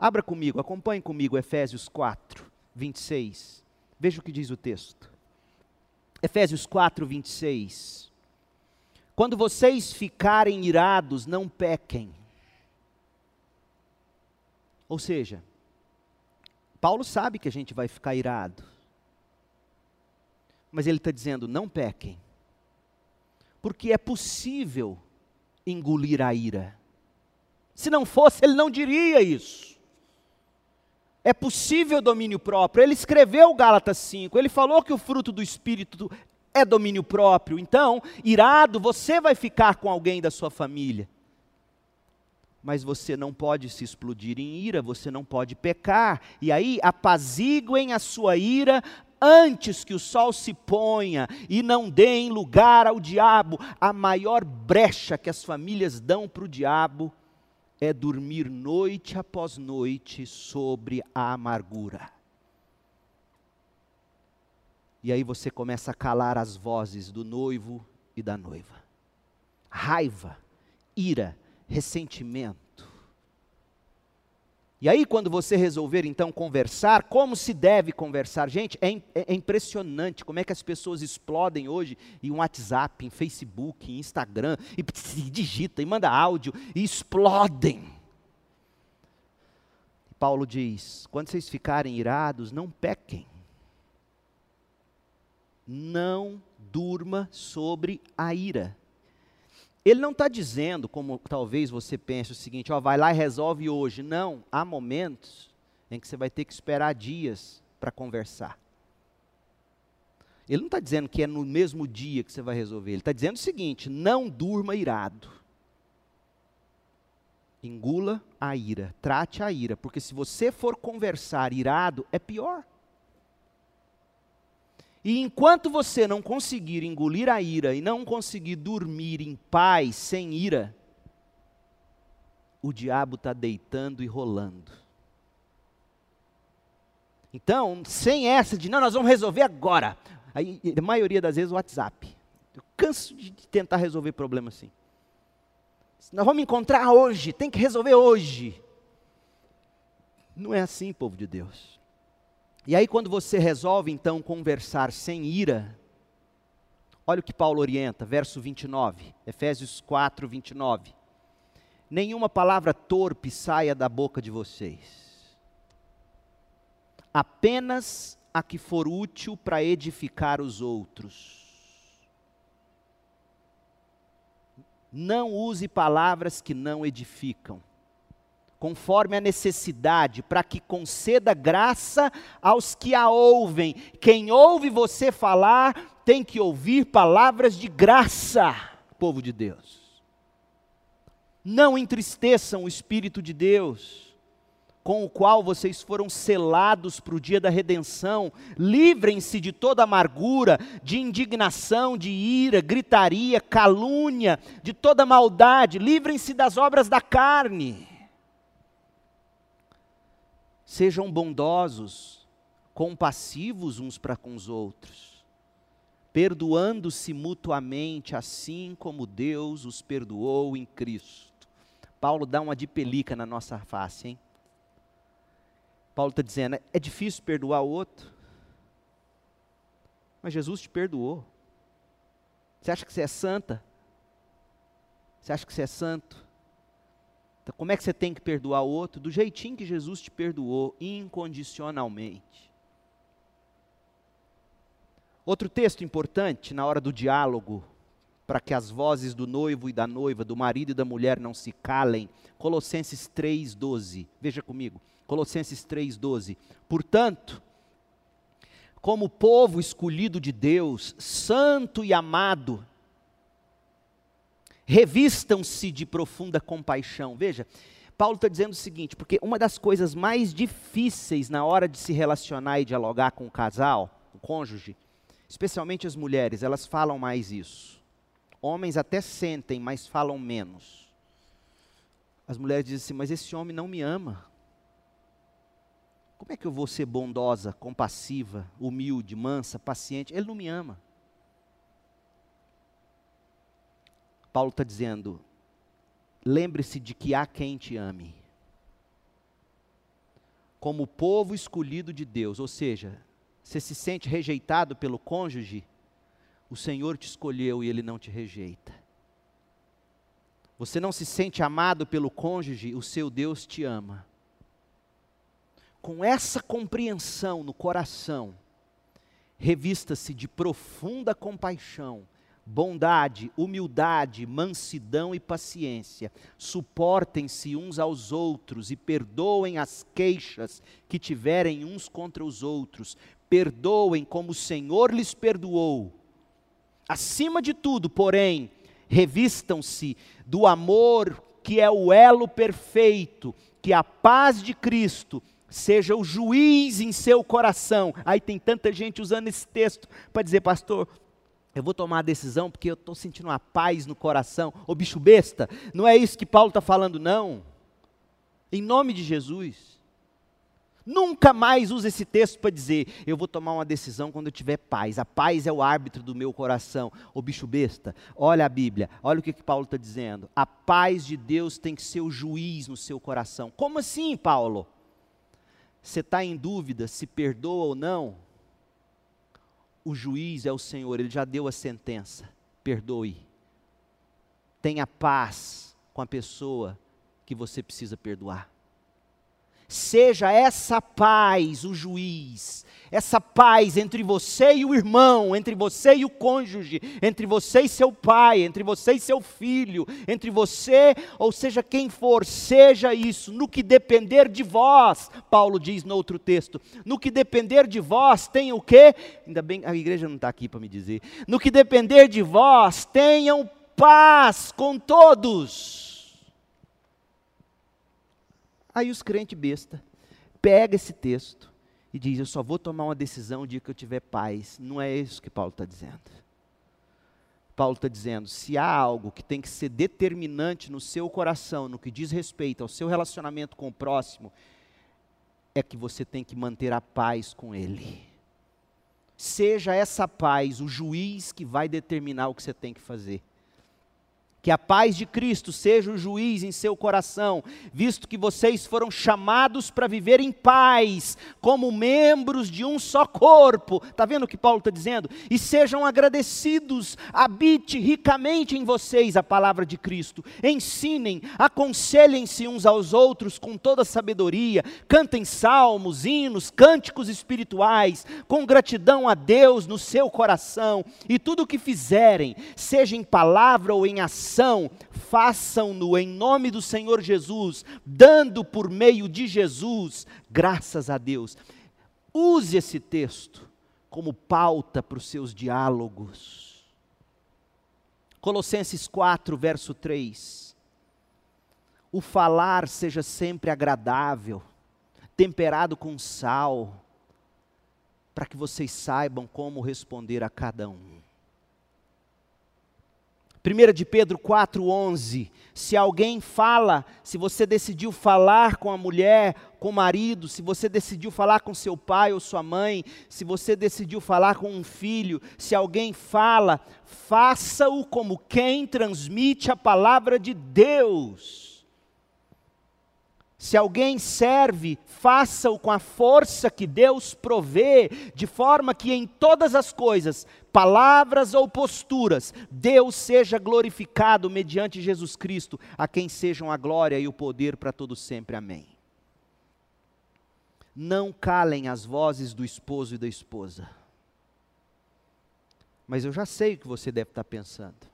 [SPEAKER 1] Abra comigo, acompanhe comigo Efésios 4, 26. Veja o que diz o texto. Efésios 4, 26. Quando vocês ficarem irados, não pequem. Ou seja, Paulo sabe que a gente vai ficar irado. Mas ele está dizendo: não pequem. Porque é possível engolir a ira. Se não fosse, ele não diria isso. É possível domínio próprio. Ele escreveu Gálatas 5, ele falou que o fruto do Espírito é domínio próprio. Então, irado, você vai ficar com alguém da sua família. Mas você não pode se explodir em ira, você não pode pecar. E aí, apaziguem a sua ira antes que o sol se ponha e não deem lugar ao diabo. A maior brecha que as famílias dão para o diabo é dormir noite após noite sobre a amargura. E aí você começa a calar as vozes do noivo e da noiva. Raiva, ira, ressentimento e aí, quando você resolver então conversar, como se deve conversar? Gente, é, é, é, impressionante como é que as pessoas explodem hoje em WhatsApp, em Facebook, em Instagram, e, e digita, e manda áudio, e explodem. Paulo diz: quando vocês ficarem irados, não pequem. Não durma sobre a ira. Ele não está dizendo, como talvez você pense, o seguinte: ó, vai lá e resolve hoje. Não, há momentos em que você vai ter que esperar dias para conversar. Ele não está dizendo que é no mesmo dia que você vai resolver. Ele está dizendo o seguinte: não durma irado. Engula a ira, trate a ira, porque se você for conversar irado, é pior. E enquanto você não conseguir engolir a ira e não conseguir dormir em paz, sem ira, o diabo está deitando e rolando. Então, sem essa de, não, nós vamos resolver agora. Aí, a maioria das vezes, o WhatsApp. Eu canso de tentar resolver problema assim. Nós vamos encontrar hoje, tem que resolver hoje. Não é assim, povo de Deus. E aí, quando você resolve então conversar sem ira, olha o que Paulo orienta, verso 29, Efésios 4, 29. Nenhuma palavra torpe saia da boca de vocês, apenas a que for útil para edificar os outros. Não use palavras que não edificam conforme a necessidade, para que conceda graça aos que a ouvem. Quem ouve você falar tem que ouvir palavras de graça, povo de Deus. Não entristeçam o Espírito de Deus, com o qual vocês foram selados para o dia da redenção. Livrem-se de toda amargura, de indignação, de ira, gritaria, calúnia, de toda maldade. Livrem-se das obras da carne Sejam bondosos, compassivos uns para com os outros, perdoando-se mutuamente, assim como Deus os perdoou em Cristo. Paulo dá uma de pelica na nossa face, hein? Paulo está dizendo: é difícil perdoar o outro, mas Jesus te perdoou. Você acha que você é santa? Você acha que você é santo? Como é que você tem que perdoar o outro? Do jeitinho que Jesus te perdoou, incondicionalmente. Outro texto importante na hora do diálogo, para que as vozes do noivo e da noiva, do marido e da mulher não se calem, Colossenses 3,12. Veja comigo, Colossenses 3,12. Portanto, como povo escolhido de Deus, santo e amado, revistam-se de profunda compaixão. Veja, Paulo está dizendo o seguinte, porque uma das coisas mais difíceis na hora de se relacionar e dialogar com o casal, o cônjuge, especialmente as mulheres, elas falam mais isso. Homens até sentem, mas falam menos. As mulheres dizem assim, mas esse homem não me ama. Como é que eu vou ser bondosa, compassiva, humilde, mansa, paciente? Ele não me ama. Paulo está dizendo: lembre-se de que há quem te ame. Como povo escolhido de Deus, ou seja, você se sente rejeitado pelo cônjuge, o Senhor te escolheu e ele não te rejeita. Você não se sente amado pelo cônjuge, o seu Deus te ama. Com essa compreensão no coração, revista-se de profunda compaixão bondade, humildade, mansidão e paciência. Suportem-se uns aos outros e perdoem as queixas que tiverem uns contra os outros. Perdoem como o Senhor lhes perdoou. Acima de tudo, porém, revistam-se do amor que é o elo perfeito, que a paz de Cristo seja o juiz em seu coração. Aí tem tanta gente usando esse texto para dizer, pastor, eu vou tomar a decisão porque eu estou sentindo uma paz no coração. Ô bicho besta, não é isso que Paulo está falando, não. Em nome de Jesus. Nunca mais use esse texto para dizer, eu vou tomar uma decisão quando eu tiver paz. A paz é o árbitro do meu coração. Ô bicho besta, olha a Bíblia, olha o que, que Paulo está dizendo. A paz de Deus tem que ser o juiz no seu coração. Como assim, Paulo? Você está em dúvida se perdoa ou não? O juiz é o Senhor, ele já deu a sentença. Perdoe. Tenha paz com a pessoa que você precisa perdoar. Seja essa paz o juiz, essa paz entre você e o irmão, entre você e o cônjuge, entre você e seu pai, entre você e seu filho, entre você, ou seja, quem for, seja isso, no que depender de vós, Paulo diz no outro texto, no que depender de vós, tenham o quê? Ainda bem, a igreja não está aqui para me dizer, no que depender de vós, tenham paz com todos. Aí os crentes besta pega esse texto e diz: Eu só vou tomar uma decisão o dia que eu tiver paz. Não é isso que Paulo está dizendo. Paulo está dizendo: se há algo que tem que ser determinante no seu coração, no que diz respeito ao seu relacionamento com o próximo, é que você tem que manter a paz com ele. Seja essa paz o juiz que vai determinar o que você tem que fazer. Que a paz de Cristo seja o juiz em seu coração, visto que vocês foram chamados para viver em paz, como membros de um só corpo. Está vendo o que Paulo está dizendo? E sejam agradecidos, habite ricamente em vocês a palavra de Cristo. Ensinem, aconselhem-se uns aos outros com toda sabedoria, cantem salmos, hinos, cânticos espirituais, com gratidão a Deus no seu coração, e tudo o que fizerem, seja em palavra ou em ação, façam-no em nome do Senhor Jesus, dando por meio de Jesus graças a Deus. Use esse texto como pauta para os seus diálogos. Colossenses 4, verso 3. O falar seja sempre agradável, temperado com sal, para que vocês saibam como responder a cada um. 1 de Pedro 4,11. Se alguém fala, se você decidiu falar com a mulher, com o marido, se você decidiu falar com seu pai ou sua mãe, se você decidiu falar com um filho, se alguém fala, faça-o como quem transmite a palavra de Deus. Se alguém serve, faça-o com a força que Deus provê, de forma que em todas as coisas, palavras ou posturas, Deus seja glorificado mediante Jesus Cristo, a quem sejam a glória e o poder para todo sempre. Amém. Não calem as vozes do esposo e da esposa. Mas eu já sei o que você deve estar pensando.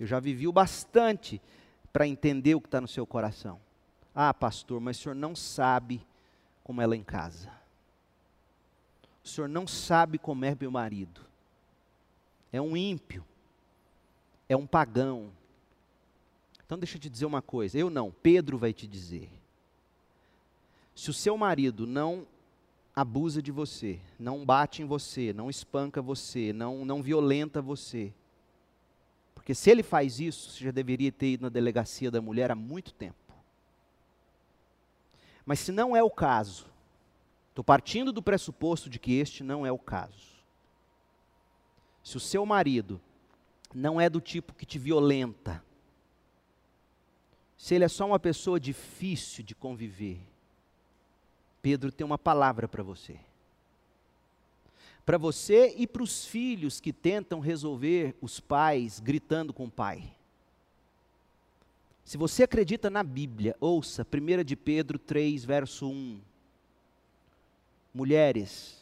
[SPEAKER 1] Eu já vivi o bastante para entender o que está no seu coração. Ah, pastor, mas o senhor não sabe como ela é em casa. O senhor não sabe como é meu marido. É um ímpio. É um pagão. Então deixa eu te dizer uma coisa. Eu não, Pedro vai te dizer. Se o seu marido não abusa de você, não bate em você, não espanca você, não, não violenta você, porque se ele faz isso, você já deveria ter ido na delegacia da mulher há muito tempo. Mas se não é o caso, estou partindo do pressuposto de que este não é o caso. Se o seu marido não é do tipo que te violenta, se ele é só uma pessoa difícil de conviver, Pedro tem uma palavra para você. Para você e para os filhos que tentam resolver os pais gritando com o pai. Se você acredita na Bíblia, ouça 1 de Pedro 3, verso 1. Mulheres,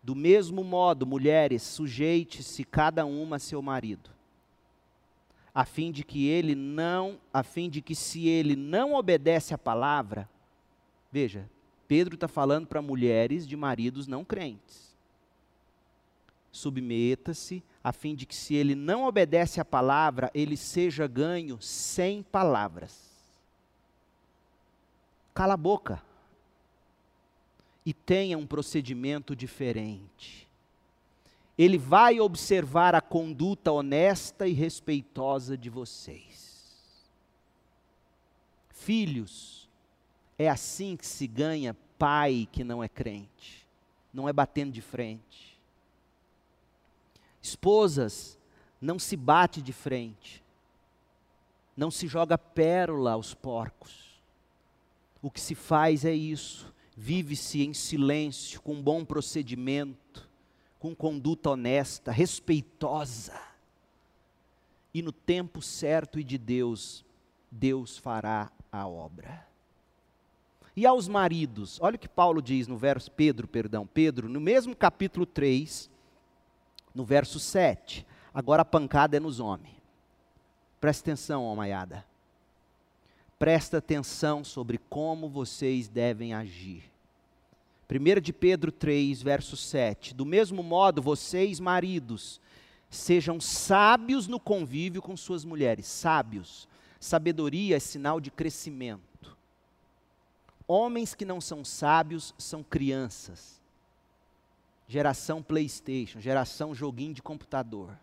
[SPEAKER 1] do mesmo modo, mulheres, sujeite-se cada uma a seu marido, a fim de que ele não, a fim de que se ele não obedece à palavra, veja, Pedro está falando para mulheres de maridos não crentes. Submeta-se a fim de que, se ele não obedece à palavra, ele seja ganho sem palavras. Cala a boca e tenha um procedimento diferente. Ele vai observar a conduta honesta e respeitosa de vocês. Filhos, é assim que se ganha pai que não é crente, não é batendo de frente Esposas, não se bate de frente. Não se joga pérola aos porcos. O que se faz é isso. Vive-se em silêncio, com bom procedimento, com conduta honesta, respeitosa. E no tempo certo e de Deus, Deus fará a obra. E aos maridos, olha o que Paulo diz no verso Pedro, perdão, Pedro, no mesmo capítulo 3, no verso 7. Agora a pancada é nos homens. Presta atenção, Almaiada. Presta atenção sobre como vocês devem agir. 1 de Pedro 3, verso 7. Do mesmo modo, vocês, maridos, sejam sábios no convívio com suas mulheres. Sábios. Sabedoria é sinal de crescimento. Homens que não são sábios são crianças geração PlayStation, geração joguinho de computador.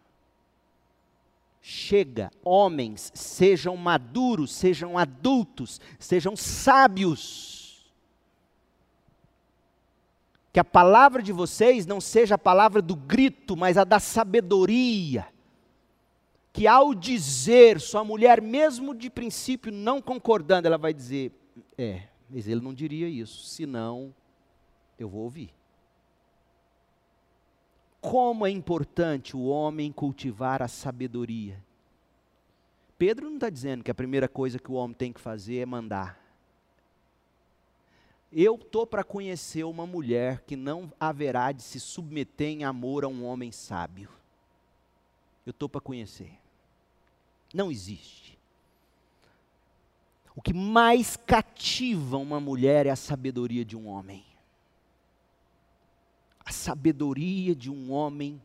[SPEAKER 1] Chega, homens, sejam maduros, sejam adultos, sejam sábios. Que a palavra de vocês não seja a palavra do grito, mas a da sabedoria. Que ao dizer, sua mulher, mesmo de princípio não concordando, ela vai dizer: É, mas ele não diria isso, senão eu vou ouvir como é importante o homem cultivar a sabedoria. Pedro não está dizendo que a primeira coisa que o homem tem que fazer é mandar. Eu estou para conhecer uma mulher que não haverá de se submeter em amor a um homem sábio. Eu estou para conhecer. Não existe. O que mais cativa uma mulher é a sabedoria de um homem a sabedoria de um homem.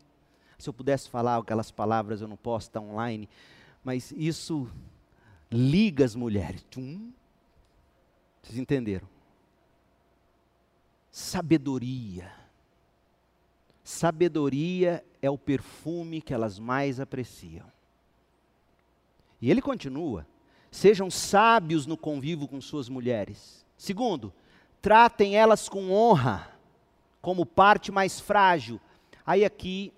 [SPEAKER 1] Se eu pudesse falar aquelas palavras, eu não posso estar online, mas isso liga as mulheres. Tum. Vocês entenderam? Sabedoria. Sabedoria é o perfume que elas mais apreciam. E ele continua: sejam sábios no convívio com suas mulheres. Segundo, tratem elas com honra, como parte mais frágil. Aí aqui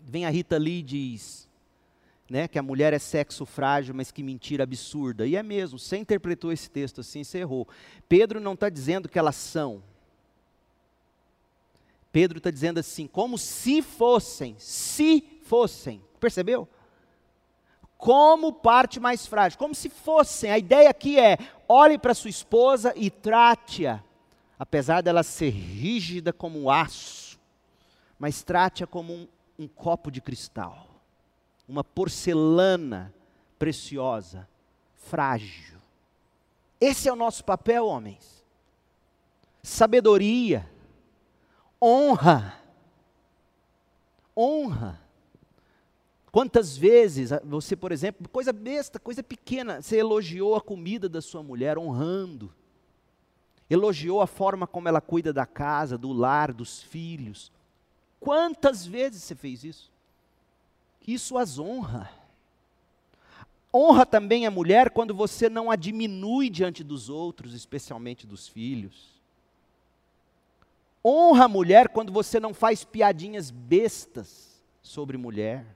[SPEAKER 1] vem a Rita Lee e diz, né, que a mulher é sexo frágil, mas que mentira absurda. E é mesmo, você interpretou esse texto assim, você errou. Pedro não está dizendo que elas são. Pedro está dizendo assim, como se fossem, se fossem. Percebeu? como parte mais frágil, como se fossem. A ideia aqui é: olhe para sua esposa e trate-a, apesar dela ser rígida como um aço, mas trate-a como um, um copo de cristal, uma porcelana preciosa, frágil. Esse é o nosso papel, homens. Sabedoria, honra, honra Quantas vezes você, por exemplo, coisa besta, coisa pequena, você elogiou a comida da sua mulher honrando, elogiou a forma como ela cuida da casa, do lar, dos filhos. Quantas vezes você fez isso? Isso as honra. Honra também a mulher quando você não a diminui diante dos outros, especialmente dos filhos. Honra a mulher quando você não faz piadinhas bestas sobre mulher.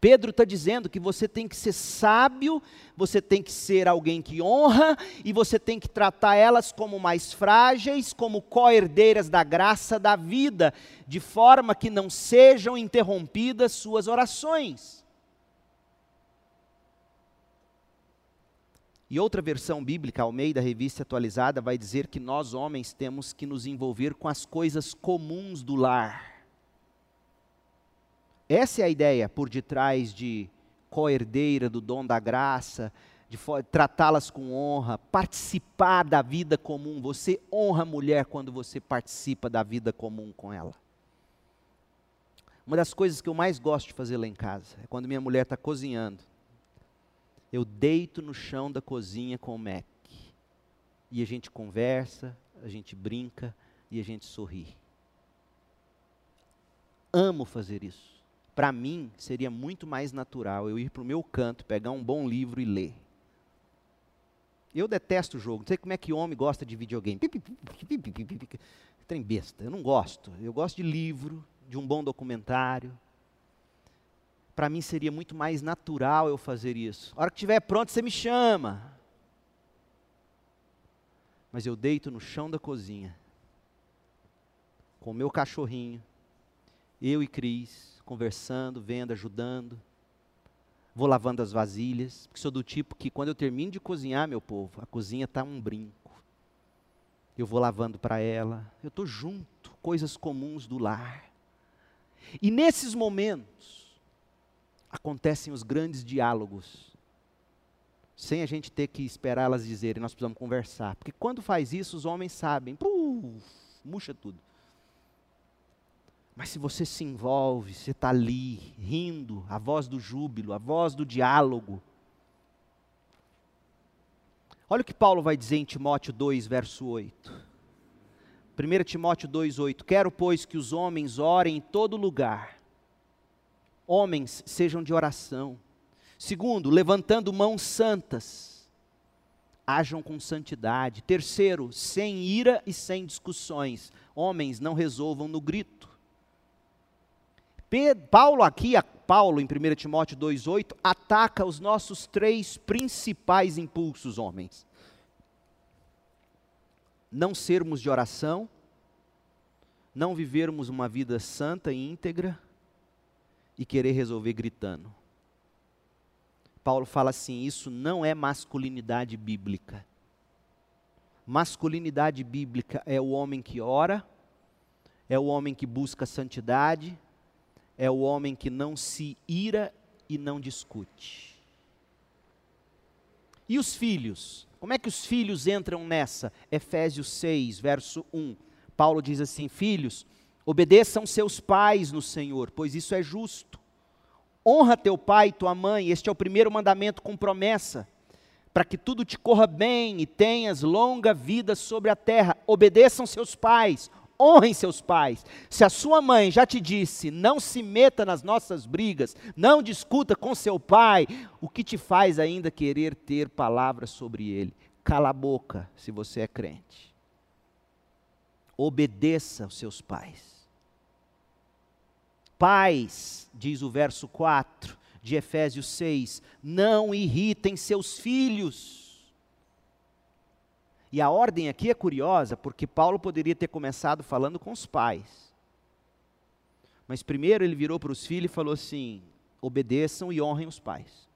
[SPEAKER 1] Pedro está dizendo que você tem que ser sábio, você tem que ser alguém que honra, e você tem que tratar elas como mais frágeis, como co-herdeiras da graça da vida, de forma que não sejam interrompidas suas orações. E outra versão bíblica, ao meio da revista atualizada, vai dizer que nós homens temos que nos envolver com as coisas comuns do lar essa é a ideia por detrás de co-herdeira do dom da graça, de tratá-las com honra, participar da vida comum. Você honra a mulher quando você participa da vida comum com ela. Uma das coisas que eu mais gosto de fazer lá em casa é quando minha mulher está cozinhando. Eu deito no chão da cozinha com o Mac. E a gente conversa, a gente brinca e a gente sorri. Amo fazer isso para mim seria muito mais natural eu ir para o meu canto, pegar um bom livro e ler. Eu detesto o jogo, não sei como é que homem gosta de videogame. Tem besta, eu não gosto. Eu gosto de livro, de um bom documentário. Para mim seria muito mais natural eu fazer isso. A hora que estiver pronto, você me chama. Mas eu deito no chão da cozinha, com o meu cachorrinho, eu e Cris, conversando, vendo, ajudando. Vou lavando as vasilhas, porque sou do tipo que quando eu termino de cozinhar, meu povo, a cozinha está um brinco. Eu vou lavando para ela, eu estou junto, coisas comuns do lar. E nesses momentos, acontecem os grandes diálogos, sem a gente ter que esperar elas dizerem, nós precisamos conversar. Porque quando faz isso, os homens sabem, puf, murcha tudo. Mas se você se envolve, você está ali, rindo, a voz do júbilo, a voz do diálogo. Olha o que Paulo vai dizer em Timóteo 2, verso 8. 1 Timóteo 2, 8. Quero, pois, que os homens orem em todo lugar. Homens sejam de oração. Segundo, levantando mãos santas. Hajam com santidade. Terceiro, sem ira e sem discussões. Homens não resolvam no grito. Paulo aqui, Paulo em 1 Timóteo 2,8, ataca os nossos três principais impulsos, homens. Não sermos de oração, não vivermos uma vida santa e íntegra e querer resolver gritando. Paulo fala assim: isso não é masculinidade bíblica. Masculinidade bíblica é o homem que ora, é o homem que busca santidade, é o homem que não se ira e não discute. E os filhos? Como é que os filhos entram nessa? Efésios 6, verso 1. Paulo diz assim: Filhos, obedeçam seus pais no Senhor, pois isso é justo. Honra teu pai e tua mãe, este é o primeiro mandamento com promessa, para que tudo te corra bem e tenhas longa vida sobre a terra. Obedeçam seus pais, Honrem seus pais. Se a sua mãe já te disse, não se meta nas nossas brigas, não discuta com seu pai, o que te faz ainda querer ter palavras sobre ele? Cala a boca, se você é crente. Obedeça aos seus pais. Pais, diz o verso 4 de Efésios 6, não irritem seus filhos e a ordem aqui é curiosa, porque Paulo poderia ter começado falando com os pais. Mas primeiro ele virou para os filhos e falou assim: obedeçam e honrem os pais.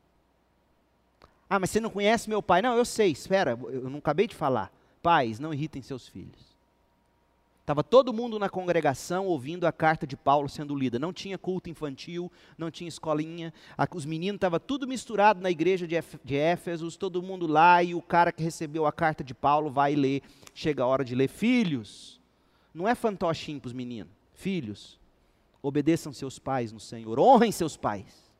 [SPEAKER 1] Ah, mas você não conhece meu pai? Não, eu sei, espera, eu não acabei de falar. Pais, não irritem seus filhos. Estava todo mundo na congregação ouvindo a carta de Paulo sendo lida. Não tinha culto infantil, não tinha escolinha. Os meninos estavam tudo misturado na igreja de Éfesos, todo mundo lá, e o cara que recebeu a carta de Paulo vai ler. Chega a hora de ler. Filhos, não é fantochinho para os meninos. Filhos, obedeçam seus pais no Senhor, honrem seus pais.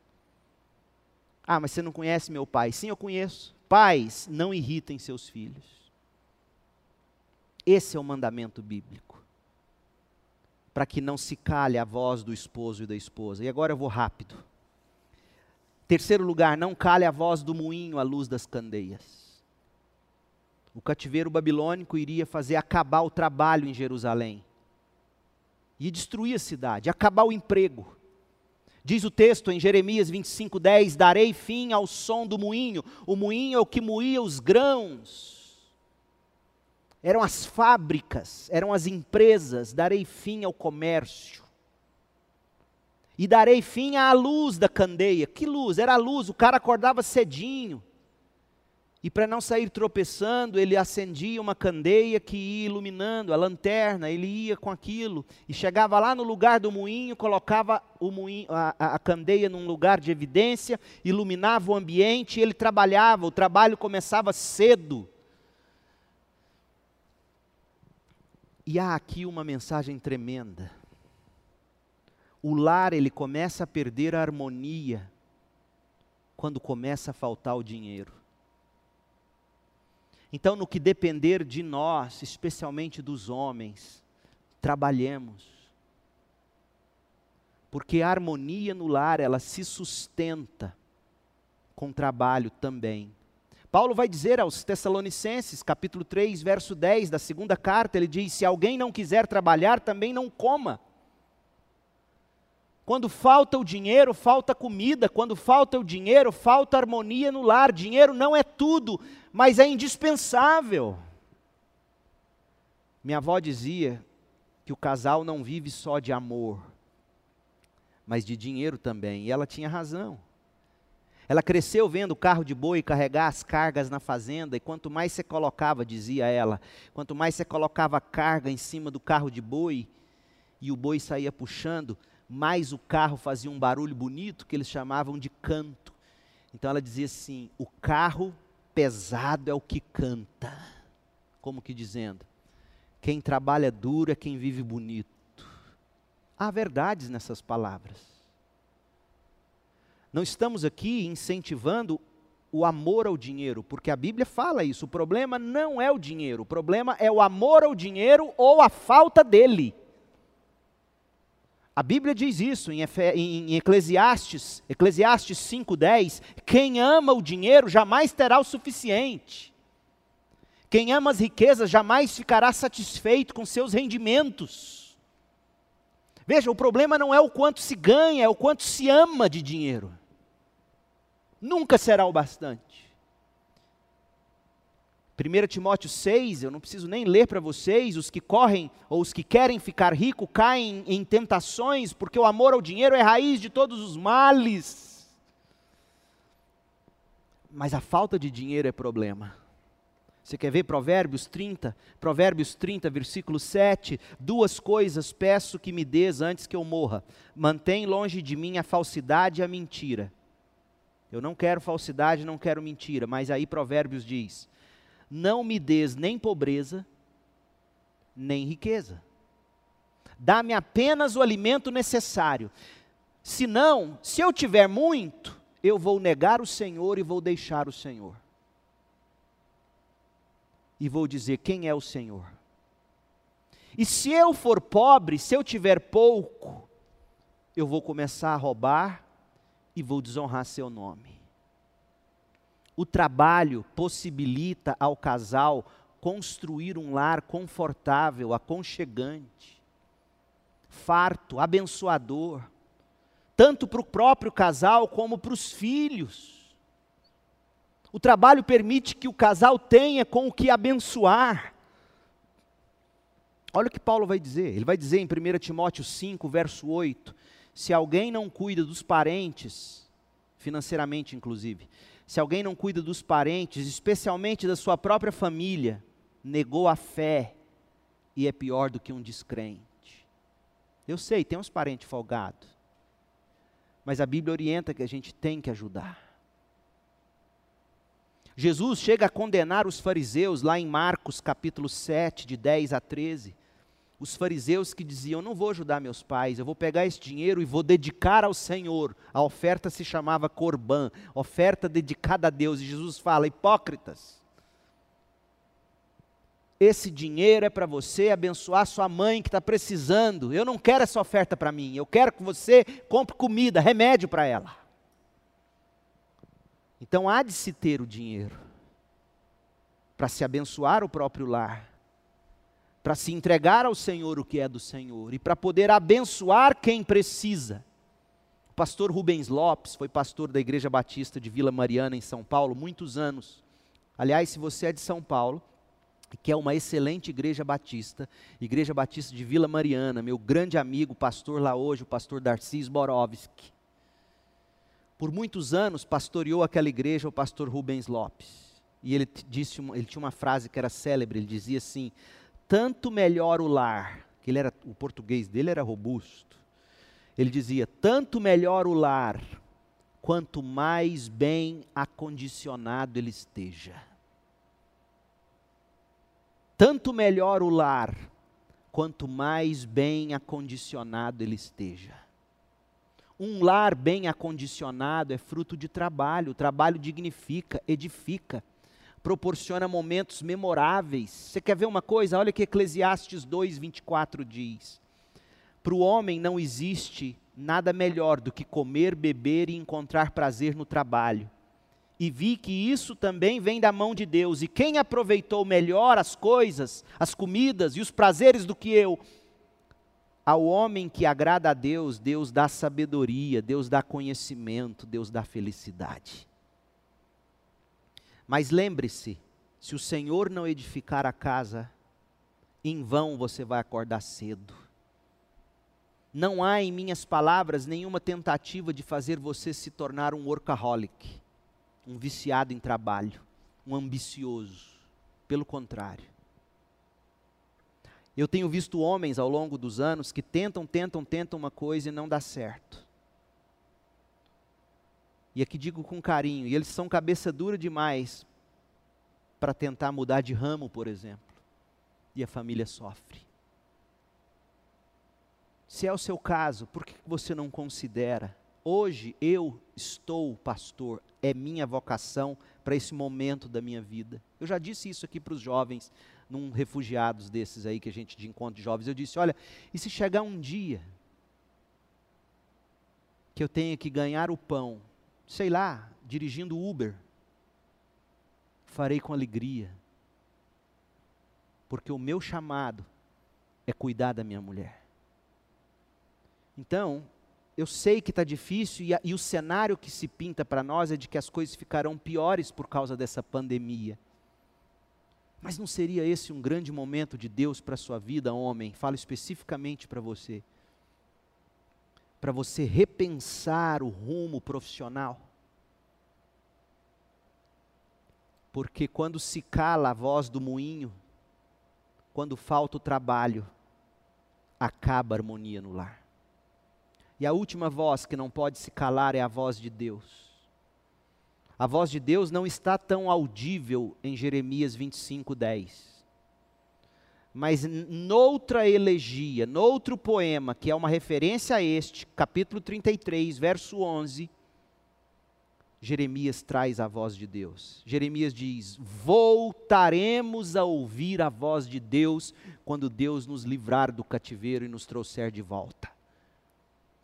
[SPEAKER 1] Ah, mas você não conhece meu pai? Sim, eu conheço. Pais, não irritem seus filhos. Esse é o mandamento bíblico para que não se calhe a voz do esposo e da esposa. E agora eu vou rápido. Terceiro lugar, não cale a voz do moinho à luz das candeias. O cativeiro babilônico iria fazer acabar o trabalho em Jerusalém. E destruir a cidade, acabar o emprego. Diz o texto em Jeremias 25:10, darei fim ao som do moinho. O moinho é o que moía os grãos eram as fábricas, eram as empresas, darei fim ao comércio. E darei fim à luz da candeia. Que luz? Era a luz, o cara acordava cedinho. E para não sair tropeçando, ele acendia uma candeia que ia iluminando, a lanterna, ele ia com aquilo. E chegava lá no lugar do moinho, colocava moinho, a, a, a candeia num lugar de evidência, iluminava o ambiente e ele trabalhava. O trabalho começava cedo E há aqui uma mensagem tremenda. O lar ele começa a perder a harmonia quando começa a faltar o dinheiro. Então, no que depender de nós, especialmente dos homens, trabalhemos. Porque a harmonia no lar, ela se sustenta com trabalho também. Paulo vai dizer aos Tessalonicenses, capítulo 3, verso 10 da segunda carta, ele diz: Se alguém não quiser trabalhar, também não coma. Quando falta o dinheiro, falta comida. Quando falta o dinheiro, falta harmonia no lar. Dinheiro não é tudo, mas é indispensável. Minha avó dizia que o casal não vive só de amor, mas de dinheiro também, e ela tinha razão. Ela cresceu vendo o carro de boi carregar as cargas na fazenda, e quanto mais você colocava, dizia ela, quanto mais você colocava carga em cima do carro de boi, e o boi saía puxando, mais o carro fazia um barulho bonito que eles chamavam de canto. Então ela dizia assim: o carro pesado é o que canta. Como que dizendo? Quem trabalha duro é quem vive bonito. Há verdades nessas palavras. Não estamos aqui incentivando o amor ao dinheiro, porque a Bíblia fala isso. O problema não é o dinheiro, o problema é o amor ao dinheiro ou a falta dele. A Bíblia diz isso em, em Eclesiastes, Eclesiastes 5:10, quem ama o dinheiro jamais terá o suficiente. Quem ama as riquezas jamais ficará satisfeito com seus rendimentos. Veja, o problema não é o quanto se ganha, é o quanto se ama de dinheiro nunca será o bastante. 1 Timóteo 6, eu não preciso nem ler para vocês, os que correm ou os que querem ficar rico caem em tentações, porque o amor ao dinheiro é raiz de todos os males. Mas a falta de dinheiro é problema. Você quer ver Provérbios 30? Provérbios 30, versículo 7. Duas coisas peço que me des antes que eu morra. Mantém longe de mim a falsidade e a mentira. Eu não quero falsidade, não quero mentira, mas aí Provérbios diz: Não me des nem pobreza, nem riqueza. Dá-me apenas o alimento necessário. Senão, se eu tiver muito, eu vou negar o Senhor e vou deixar o Senhor. E vou dizer quem é o Senhor. E se eu for pobre, se eu tiver pouco, eu vou começar a roubar e vou desonrar seu nome. O trabalho possibilita ao casal construir um lar confortável, aconchegante, farto, abençoador, tanto para o próprio casal como para os filhos. O trabalho permite que o casal tenha com o que abençoar. Olha o que Paulo vai dizer. Ele vai dizer em 1 Timóteo 5, verso 8: se alguém não cuida dos parentes, financeiramente inclusive, se alguém não cuida dos parentes, especialmente da sua própria família, negou a fé e é pior do que um descrente. Eu sei, tem uns parentes folgados, mas a Bíblia orienta que a gente tem que ajudar. Jesus chega a condenar os fariseus lá em Marcos capítulo 7, de 10 a 13. Os fariseus que diziam: Não vou ajudar meus pais, eu vou pegar esse dinheiro e vou dedicar ao Senhor. A oferta se chamava Corban, oferta dedicada a Deus. E Jesus fala: Hipócritas, esse dinheiro é para você abençoar sua mãe que está precisando. Eu não quero essa oferta para mim, eu quero que você compre comida, remédio para ela. Então há de se ter o dinheiro para se abençoar o próprio lar, para se entregar ao Senhor o que é do Senhor e para poder abençoar quem precisa. O pastor Rubens Lopes foi pastor da Igreja Batista de Vila Mariana, em São Paulo, muitos anos. Aliás, se você é de São Paulo, que é uma excelente igreja batista, Igreja Batista de Vila Mariana, meu grande amigo, pastor lá hoje, o pastor Darcis Borovski por muitos anos pastoreou aquela igreja o pastor Rubens Lopes. E ele disse, ele tinha uma frase que era célebre, ele dizia assim: "Tanto melhor o lar", ele era o português dele era robusto. Ele dizia: "Tanto melhor o lar, quanto mais bem acondicionado ele esteja". Tanto melhor o lar, quanto mais bem acondicionado ele esteja. Um lar bem acondicionado é fruto de trabalho. O trabalho dignifica, edifica, proporciona momentos memoráveis. Você quer ver uma coisa? Olha o que Eclesiastes 2, 24 diz. Para o homem não existe nada melhor do que comer, beber e encontrar prazer no trabalho. E vi que isso também vem da mão de Deus. E quem aproveitou melhor as coisas, as comidas e os prazeres do que eu, ao homem que agrada a Deus, Deus dá sabedoria, Deus dá conhecimento, Deus dá felicidade. Mas lembre-se: se o Senhor não edificar a casa, em vão você vai acordar cedo. Não há em minhas palavras nenhuma tentativa de fazer você se tornar um workaholic, um viciado em trabalho, um ambicioso. Pelo contrário. Eu tenho visto homens ao longo dos anos que tentam, tentam, tentam uma coisa e não dá certo. E aqui digo com carinho, e eles são cabeça dura demais para tentar mudar de ramo, por exemplo. E a família sofre. Se é o seu caso, por que você não considera? Hoje eu estou pastor, é minha vocação para esse momento da minha vida. Eu já disse isso aqui para os jovens num refugiados desses aí que a gente de encontro de jovens, eu disse: olha, e se chegar um dia que eu tenha que ganhar o pão, sei lá, dirigindo Uber, farei com alegria, porque o meu chamado é cuidar da minha mulher. Então, eu sei que está difícil e, e o cenário que se pinta para nós é de que as coisas ficarão piores por causa dessa pandemia. Mas não seria esse um grande momento de Deus para a sua vida, homem? Falo especificamente para você. Para você repensar o rumo profissional. Porque quando se cala a voz do moinho, quando falta o trabalho, acaba a harmonia no lar. E a última voz que não pode se calar é a voz de Deus. A voz de Deus não está tão audível em Jeremias 25, 10. Mas noutra elegia, noutro poema, que é uma referência a este, capítulo 33, verso 11, Jeremias traz a voz de Deus. Jeremias diz: Voltaremos a ouvir a voz de Deus quando Deus nos livrar do cativeiro e nos trouxer de volta.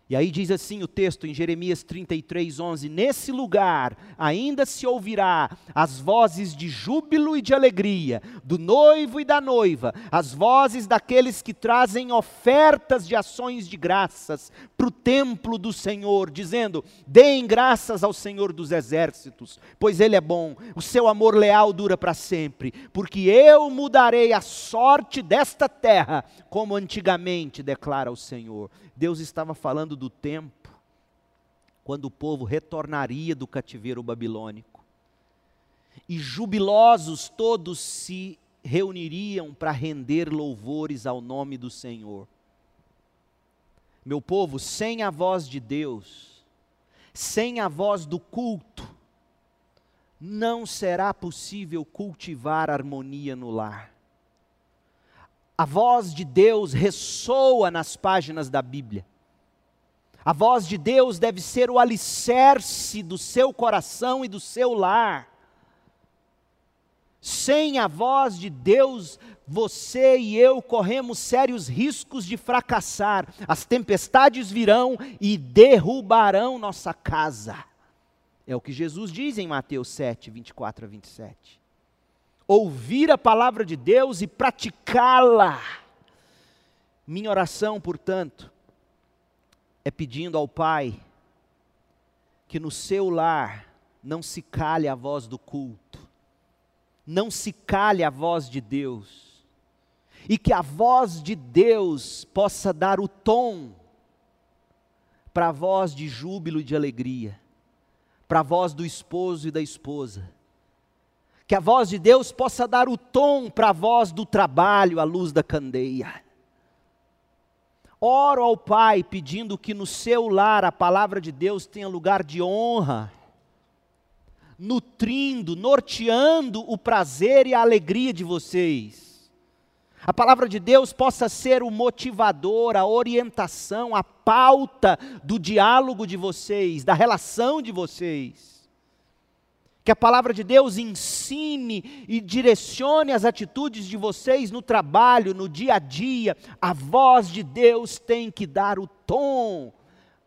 [SPEAKER 1] E aí diz assim o texto em Jeremias 33, 11: Nesse lugar ainda se ouvirá as vozes de júbilo e de alegria, do noivo e da noiva, as vozes daqueles que trazem ofertas de ações de graças para o templo do Senhor, dizendo: Deem graças ao Senhor dos exércitos, pois Ele é bom, o seu amor leal dura para sempre, porque eu mudarei a sorte desta terra, como antigamente declara o Senhor. Deus estava falando do tempo quando o povo retornaria do cativeiro babilônico. E jubilosos todos se reuniriam para render louvores ao nome do Senhor. Meu povo, sem a voz de Deus, sem a voz do culto, não será possível cultivar harmonia no lar a voz de Deus ressoa nas páginas da Bíblia. A voz de Deus deve ser o alicerce do seu coração e do seu lar. Sem a voz de Deus, você e eu corremos sérios riscos de fracassar. As tempestades virão e derrubarão nossa casa. É o que Jesus diz em Mateus 7, 24 a 27 ouvir a palavra de Deus e praticá-la. Minha oração, portanto, é pedindo ao Pai que no seu lar não se calhe a voz do culto, não se calhe a voz de Deus, e que a voz de Deus possa dar o tom para a voz de júbilo e de alegria, para a voz do esposo e da esposa que a voz de Deus possa dar o tom para a voz do trabalho à luz da candeia. Oro ao Pai pedindo que no seu lar a palavra de Deus tenha lugar de honra, nutrindo, norteando o prazer e a alegria de vocês. A palavra de Deus possa ser o motivador, a orientação, a pauta do diálogo de vocês, da relação de vocês que a palavra de Deus ensine e direcione as atitudes de vocês no trabalho, no dia a dia. A voz de Deus tem que dar o tom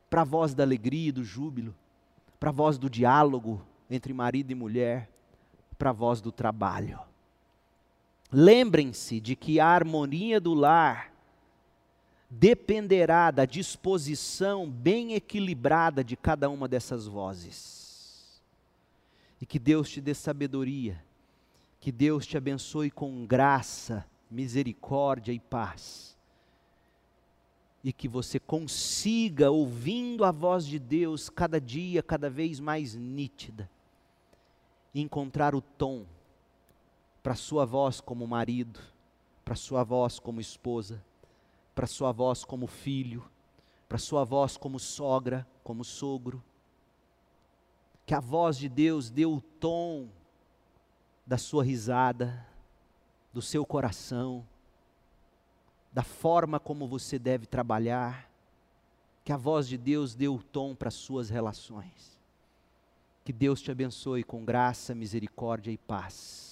[SPEAKER 1] para a voz da alegria e do júbilo, para a voz do diálogo entre marido e mulher, para a voz do trabalho. Lembrem-se de que a harmonia do lar dependerá da disposição bem equilibrada de cada uma dessas vozes. E que Deus te dê sabedoria, que Deus te abençoe com graça, misericórdia e paz. E que você consiga, ouvindo a voz de Deus cada dia, cada vez mais nítida, encontrar o tom para sua voz como marido, para sua voz como esposa, para sua voz como filho, para sua voz como sogra, como sogro, que a voz de Deus dê o tom da sua risada, do seu coração, da forma como você deve trabalhar, que a voz de Deus dê o tom para as suas relações. Que Deus te abençoe com graça, misericórdia e paz.